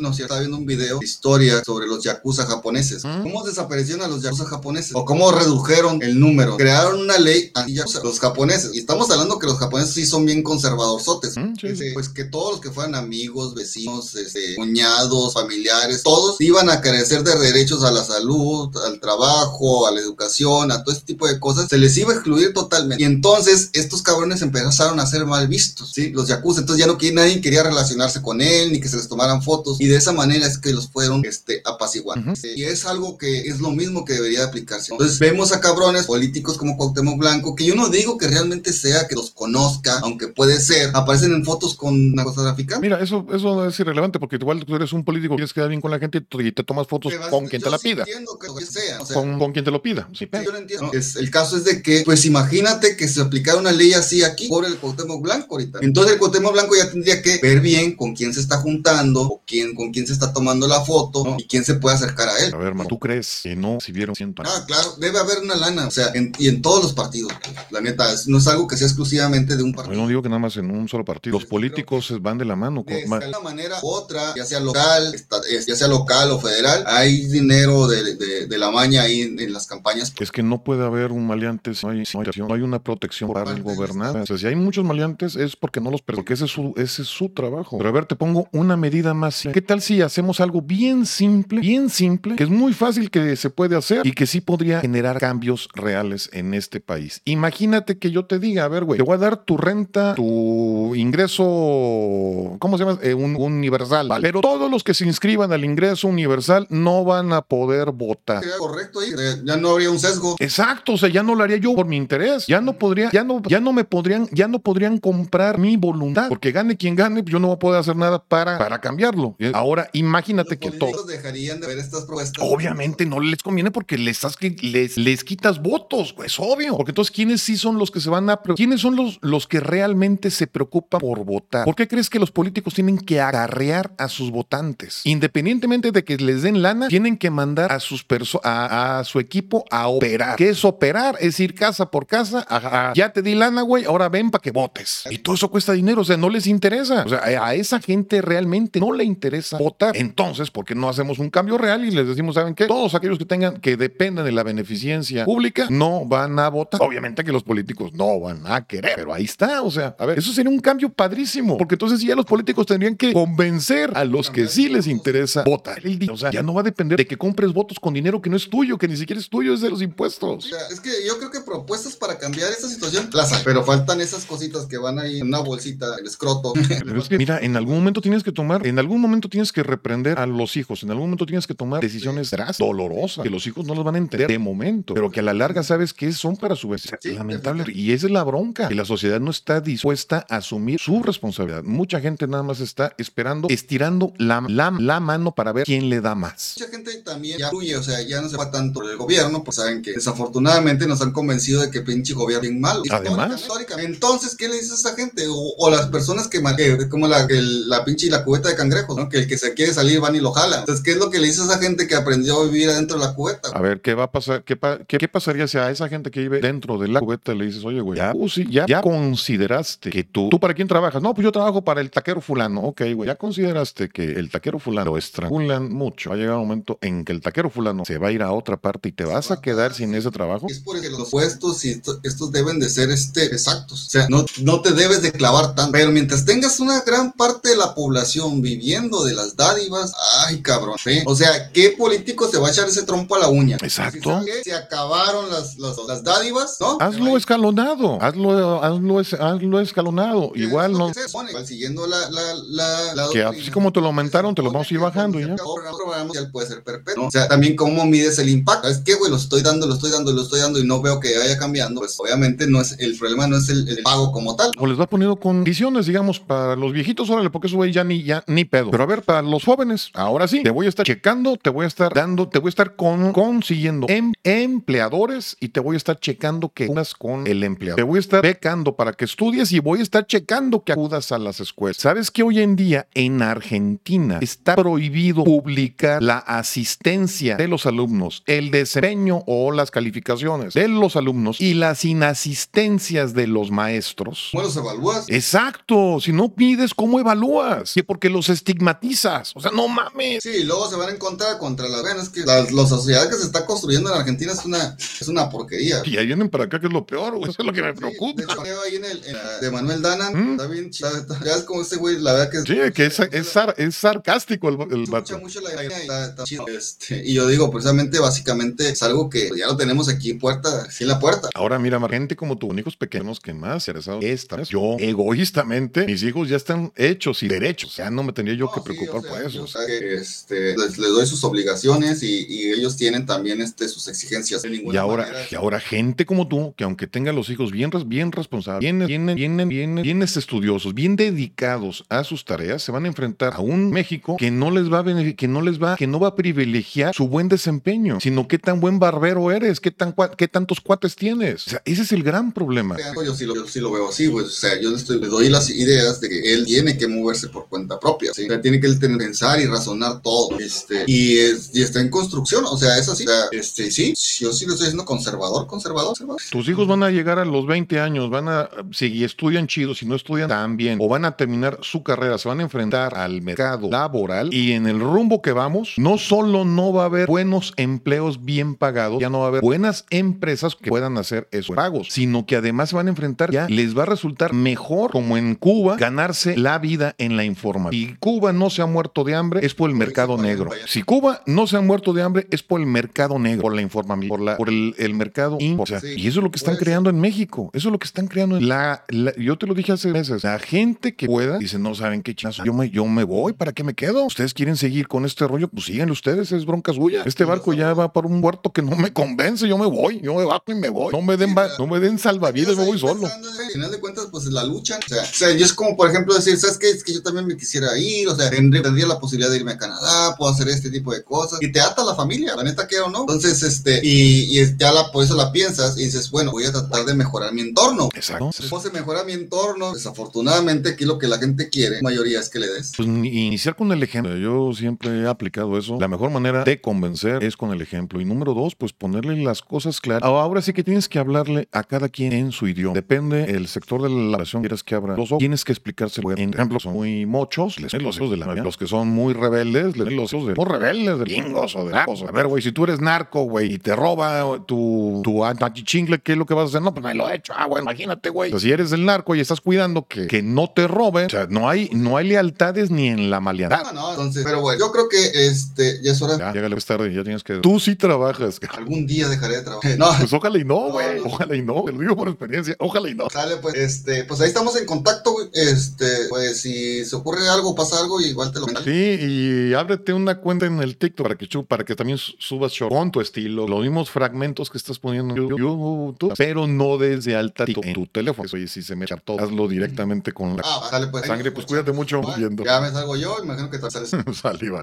no, si estaba viendo un video de historia sobre los yakuza japoneses. ¿Mm? ¿Cómo desaparecieron a los yakuza japoneses? O cómo redujeron el número. Crearon una ley anti -yakuza, los japoneses. Y estamos hablando que los japoneses sí son bien conservadorzotes. ¿Mm? Pues que todos los que fueran amigos, vecinos, este, cuñados, familiares, todos iban a carecer de derechos a la salud, al trabajo, a la educación, a todo este tipo de cosas. Se les iba a excluir totalmente. Y entonces estos cabrones empezaron a ser mal vistos, ¿sí? Los yakuza. Entonces ya no nadie quería relacionarse con él, ni que se les tomaran fotos. Y de esa manera es que los fueron este, apaciguando. Y es algo que es lo mismo que debería aplicarse. Entonces vemos a cabrones políticos como Cuauhtémoc Blanco, que yo no digo que realmente sea que los conozca, aunque puede ser, aparecen en fotos con narcotraficantes. Mira, eso, eso es irrelevante porque igual tú eres un político, quieres quedar bien con la gente y te tomas fotos con quien te la pida. con, quien te lo pida. Sí, yo no entiendo. Es, el caso es de que, pues imagínate que se aplicara una ley así aquí por el Cuauhtémoc Blanco ahorita. Entonces el Cuauhtémoc Blanco ya tendría que ver bien con quién se está juntando o quién, con quién se está tomando la foto y quién se puede acercar a él. A ver, ¿tú crees que no si vieron? Ah, claro, debe haber una lana, o sea, en- y en todos los partidos, pues, la neta, no es algo que sea exclusivamente de un Yo partido. no digo que nada más en un solo partido. Los políticos van de la mano. De ma- una manera u otra, ya sea local, eh, ya sea local o federal, hay dinero de, de- de la maña ahí en, en las campañas. Es que no puede haber un maleante si no hay, si no hay una protección para el gobernante. O sea, si hay muchos maleantes es porque no los porque ese es su, ese es su trabajo. Pero a ver, te pongo una medida más. ¿Qué tal si hacemos algo bien simple, bien simple, que es muy fácil que se puede hacer y que sí podría generar cambios reales en este país? Imagínate que yo te diga, a ver, güey, te voy a dar tu renta, tu ingreso, ¿cómo se llama? Eh, un, universal. ¿vale? Pero todos los que se inscriban al ingreso universal no van a poder votar. Sería correcto ahí, eh, ya no habría un sesgo. Exacto, o sea, ya no lo haría yo por mi interés. Ya no podría, ya no, ya no me podrían, ya no podrían comprar mi voluntad, porque gane quien gane, yo no voy a poder hacer nada para, para cambiarlo. Eh, Ahora, imagínate Los que políticos todo. dejarían de ver estas propuestas. Obviamente no les conviene porque les, les, les quitas votos, pues obvio. Porque entonces, ¿quiénes sí son los que se van a... ¿Quiénes son los, los que realmente se preocupan por votar? ¿Por qué crees que los políticos tienen que acarrear a sus votantes? Independientemente de que les den lana, tienen que mandar a, sus a, a su equipo a operar. ¿Qué es operar? Es ir casa por casa. ya te di lana, güey, ahora ven para que votes. Y todo eso cuesta dinero, o sea, no les interesa. O sea, a esa gente realmente no le interesa votar. Entonces, ¿por qué no hacemos un cambio real y les decimos, ¿saben qué? Todos aquellos que tengan, que dependan de la beneficencia pública, no van a votar. Obviamente que los políticos no van a querer, pero ahí está. O sea, a ver, eso sería un cambio padrísimo, porque entonces ya los políticos tendrían que convencer a los que sí les interesa votar. El día. O sea, ya no va a depender de que compres votos con dinero que no es tuyo, que ni siquiera es tuyo, es de los impuestos. O sea, es que yo creo que propuestas para cambiar esta situación las hay, pero faltan esas cositas que van ahí en una bolsita, el escroto. Pero es que, mira, en algún momento tienes que tomar, en algún momento tienes que reprender a los hijos, en algún momento tienes que tomar decisiones drásticas, dolorosas, que los hijos no las van a entender de momento, pero que a la larga sabes que son para su vez. Sí, Lamentable. Y esa es la bronca, que la sociedad no está dispuesta a asumir su responsabilidad. Mucha gente nada más está esperando, estirando la, la, la mano para ver quién le da más. Mucha gente también ya fluye, o sea, ya no se va tanto por el gobierno, pues saben que desafortunadamente nos han convencido de que pinche gobierno es malo. Además. Entonces, ¿qué le dices a esa gente? O, o las personas que, que como la, que la pinche y la cubeta de cangrejos, ¿no? Que el que se quiere salir van y lo jalan. Entonces, ¿qué es lo que le dices a esa gente que aprendió a vivir adentro de la cubeta? A ver, ¿qué va a pasar? ¿Qué, pa- qué, qué pasaría si a esa gente que vive dentro de la cubeta le dices, oye, güey, ya, uh, sí, ya, ya consideraste que tú, ¿tú para quién trabajas? No, pues yo trabajo para el taquero fulano. Ok, güey, ya consideraste que el taquero fulano lo estrangulan mucho. Va a llegar un momento en que el taquero fulano se va a ir a otra parte y te vas a quedar sin ese trabajo. Es porque los puestos y esto- estos deben de ser este, exactos. O sea, no, no te debes de clavar tanto. Pero mientras tengas una gran parte de la población viviendo de las dádivas, ay cabrón. ¿sí? O sea, ¿qué político se va a echar ese trompo a la uña? Exacto. Si Se acabaron las, las, las dádivas, ¿no? Hazlo escalonado, hazlo, hazlo, es- hazlo escalonado. Es Igual no. supone, igual siguiendo la, la, la, la Que así como te lo aumentaron, te lo vamos a ir bajando y ya. Cada programa social puede ser perpetuo. ¿no? O sea, también cómo mides el impacto. Es que, güey, lo estoy dando, lo estoy dando, lo estoy dando y no veo que vaya cambiando. Pues obviamente no es el problema, no es el, el pago como tal. O les va poniendo condiciones, digamos, para los viejitos, órale, porque eso güey ya ni, ya ni pedo. Pero a ver, para los jóvenes, ahora sí, te voy a estar checando, te voy a estar dando, te voy a estar con, consiguiendo em- empleadores y te voy a estar checando que acudas con el empleador. Te voy a estar para que estudies y voy a estar checando que acudas a las escuelas. ¿Sabes que hoy en día en Argentina está prohibido publicar la asistencia de los alumnos, el desempeño o las calificaciones de los alumnos y las inasistencias de los maestros? ¿Cómo los evalúas? Exacto, si no pides, ¿cómo evalúas? Que porque los estigmatizas. O sea, no mames. Sí, y luego se van a encontrar contra las venas que la, la sociedad que se está construyendo en Argentina es una, es una porquería. Y ahí vienen para acá, que es lo peor, güey. Eso es lo que me preocupa. Hecho, veo ahí en el en la de Manuel Danan, ¿Mm? está bien chido. está- Ya es como ese güey, la verdad que Sí, que es, es, sar- es sarcástico el, el vato. mucho la idea y está, está chido. Este, y yo digo, precisamente, básicamente, es algo que ya lo tenemos aquí en puerta, aquí en la puerta. Ahora mira, gente como tú, únicos pequeños que más interesados están. Yo, egoístamente, mis hijos ya están hechos y derechos. Ya no me tendría yo que No, sí, preocupar o sea, por eso. yo sé que, este, les, les doy sus obligaciones y, y ellos tienen también este, sus exigencias. De Y ninguna ahora, manera- y ahora gente como tú, que aunque tenga los hijos bien, bien responsables, bien, bien, bien, bien, estudiosos, bien dedicados a sus tareas, se van a enfrentar a un México que no les va a que no les va, que no va a privilegiar su buen desempeño, sino qué tan buen barbero eres, qué tan qué tantos cuates tienes. O sea, ese es el gran problema. Yo sí, lo, yo sí lo veo así, pues, o sea, yo le, estoy- le doy las ideas de que él tiene que moverse por cuenta propia, ¿sí? O sea, tiene que él tener- pensar y razonar todo. Este, y, es- y está en construcción, o sea, es así. O sea, este, sí, yo sí lo estoy diciendo conservador, conservador, conservador. Tus hijos van a llegar a los 20 años, van a, si estudian chido, si no estudian tan bien, o van a terminar su carrera, se van a enfrentar al mercado laboral y en el rumbo que vamos, no solo no va a haber buenos empleos bien pagados, ya no va a haber buenas empresas que puedan hacer esos pagos, sino que además se van a enfrentar, ya les va a resultar mejor, como en Cuba, ganarse la vida en la información. Si Cuba no se ha muerto de hambre, es por el mercado negro. Si Cuba no se ha muerto de hambre, es por el mercado negro, por la información, por, la, por el, el mercado o sea, y eso es lo que están creando en México. Eso es lo que están creando en la, la- yo te lo dije hace meses. La gente que pueda dice, no saben qué chingazo. Yo me, yo me voy, ¿para qué me quedo? Ustedes quieren seguir con este rollo, pues síganle ustedes, es bronca suya. Este barco ya va para un puerto que no me convence, yo me voy, yo me bajo y me voy. No me den, no me den salvavidas, me voy solo. Al final de cuentas, pues la luchan. O sea, o sea, yo es como, por ejemplo, decir, ¿sabes qué? Es que yo también me quisiera ir, o sea, tendría, la posibilidad de irme a Canadá, puedo hacer este tipo de cosas. Y te ata la familia, la neta que o no. Entonces, este, y, y ya la, por eso la piensas y dices, bueno, voy a tratar de mejorar mi entorno. Exacto. Después de mejorar mi entorno, desafortunadamente aquí lo que la gente quiere, la mayoría es que le des. Pues ni- iniciar con el ejemplo. Yo siempre he aplicado eso. La mejor manera de convencer es con el ejemplo. Y número dos, pues ponerle las cosas claras. Ahora sí que tienes que hablarle a cada quien en su idioma. Depende el sector de la relación que quieras que abra los ojos. Tienes que explicárselo. En ejemplo, son muy mochos, les los hijos de la Los que son muy rebeldes, les los hijos de muy rebeldes, de gringos o de narcos. A ver, güey, si tú eres narco, güey, y te roba tu, tu achichingle, ¿qué es lo que vas a hacer? No, pues me lo he hecho. Ah, güey, imagínate, güey. Si eres el narco y estás cuidando que, que no te roben, o sea, no hay, no hay lealtades ni en la maleantad. No, no, entonces, pero bueno, yo creo que este, ya es hora. Ya, llega tarde, ya tienes que. Tú sí trabajas. Algún día dejaré de trabajar. No, Pues ojalá y no, güey. No. Ojalá y no. Te lo digo por experiencia. Ojalá y no. Sale, pues, este, pues ahí estamos en contacto, güey. Este, pues si se ocurre algo, pasa algo, igual te lo Sí, y ábrete una cuenta en el TikTok para que, para que también su- subas short con tu estilo, los mismos fragmentos que estás poniendo en YouTube, pero no desde alta en tu teléfono. Oye, si se me echa todo, hazlo directamente con la Ah, sale, pues. sangre. Pues cuídate mucho viendo. Ya me salgo yo, imagino que te sales. Saliva.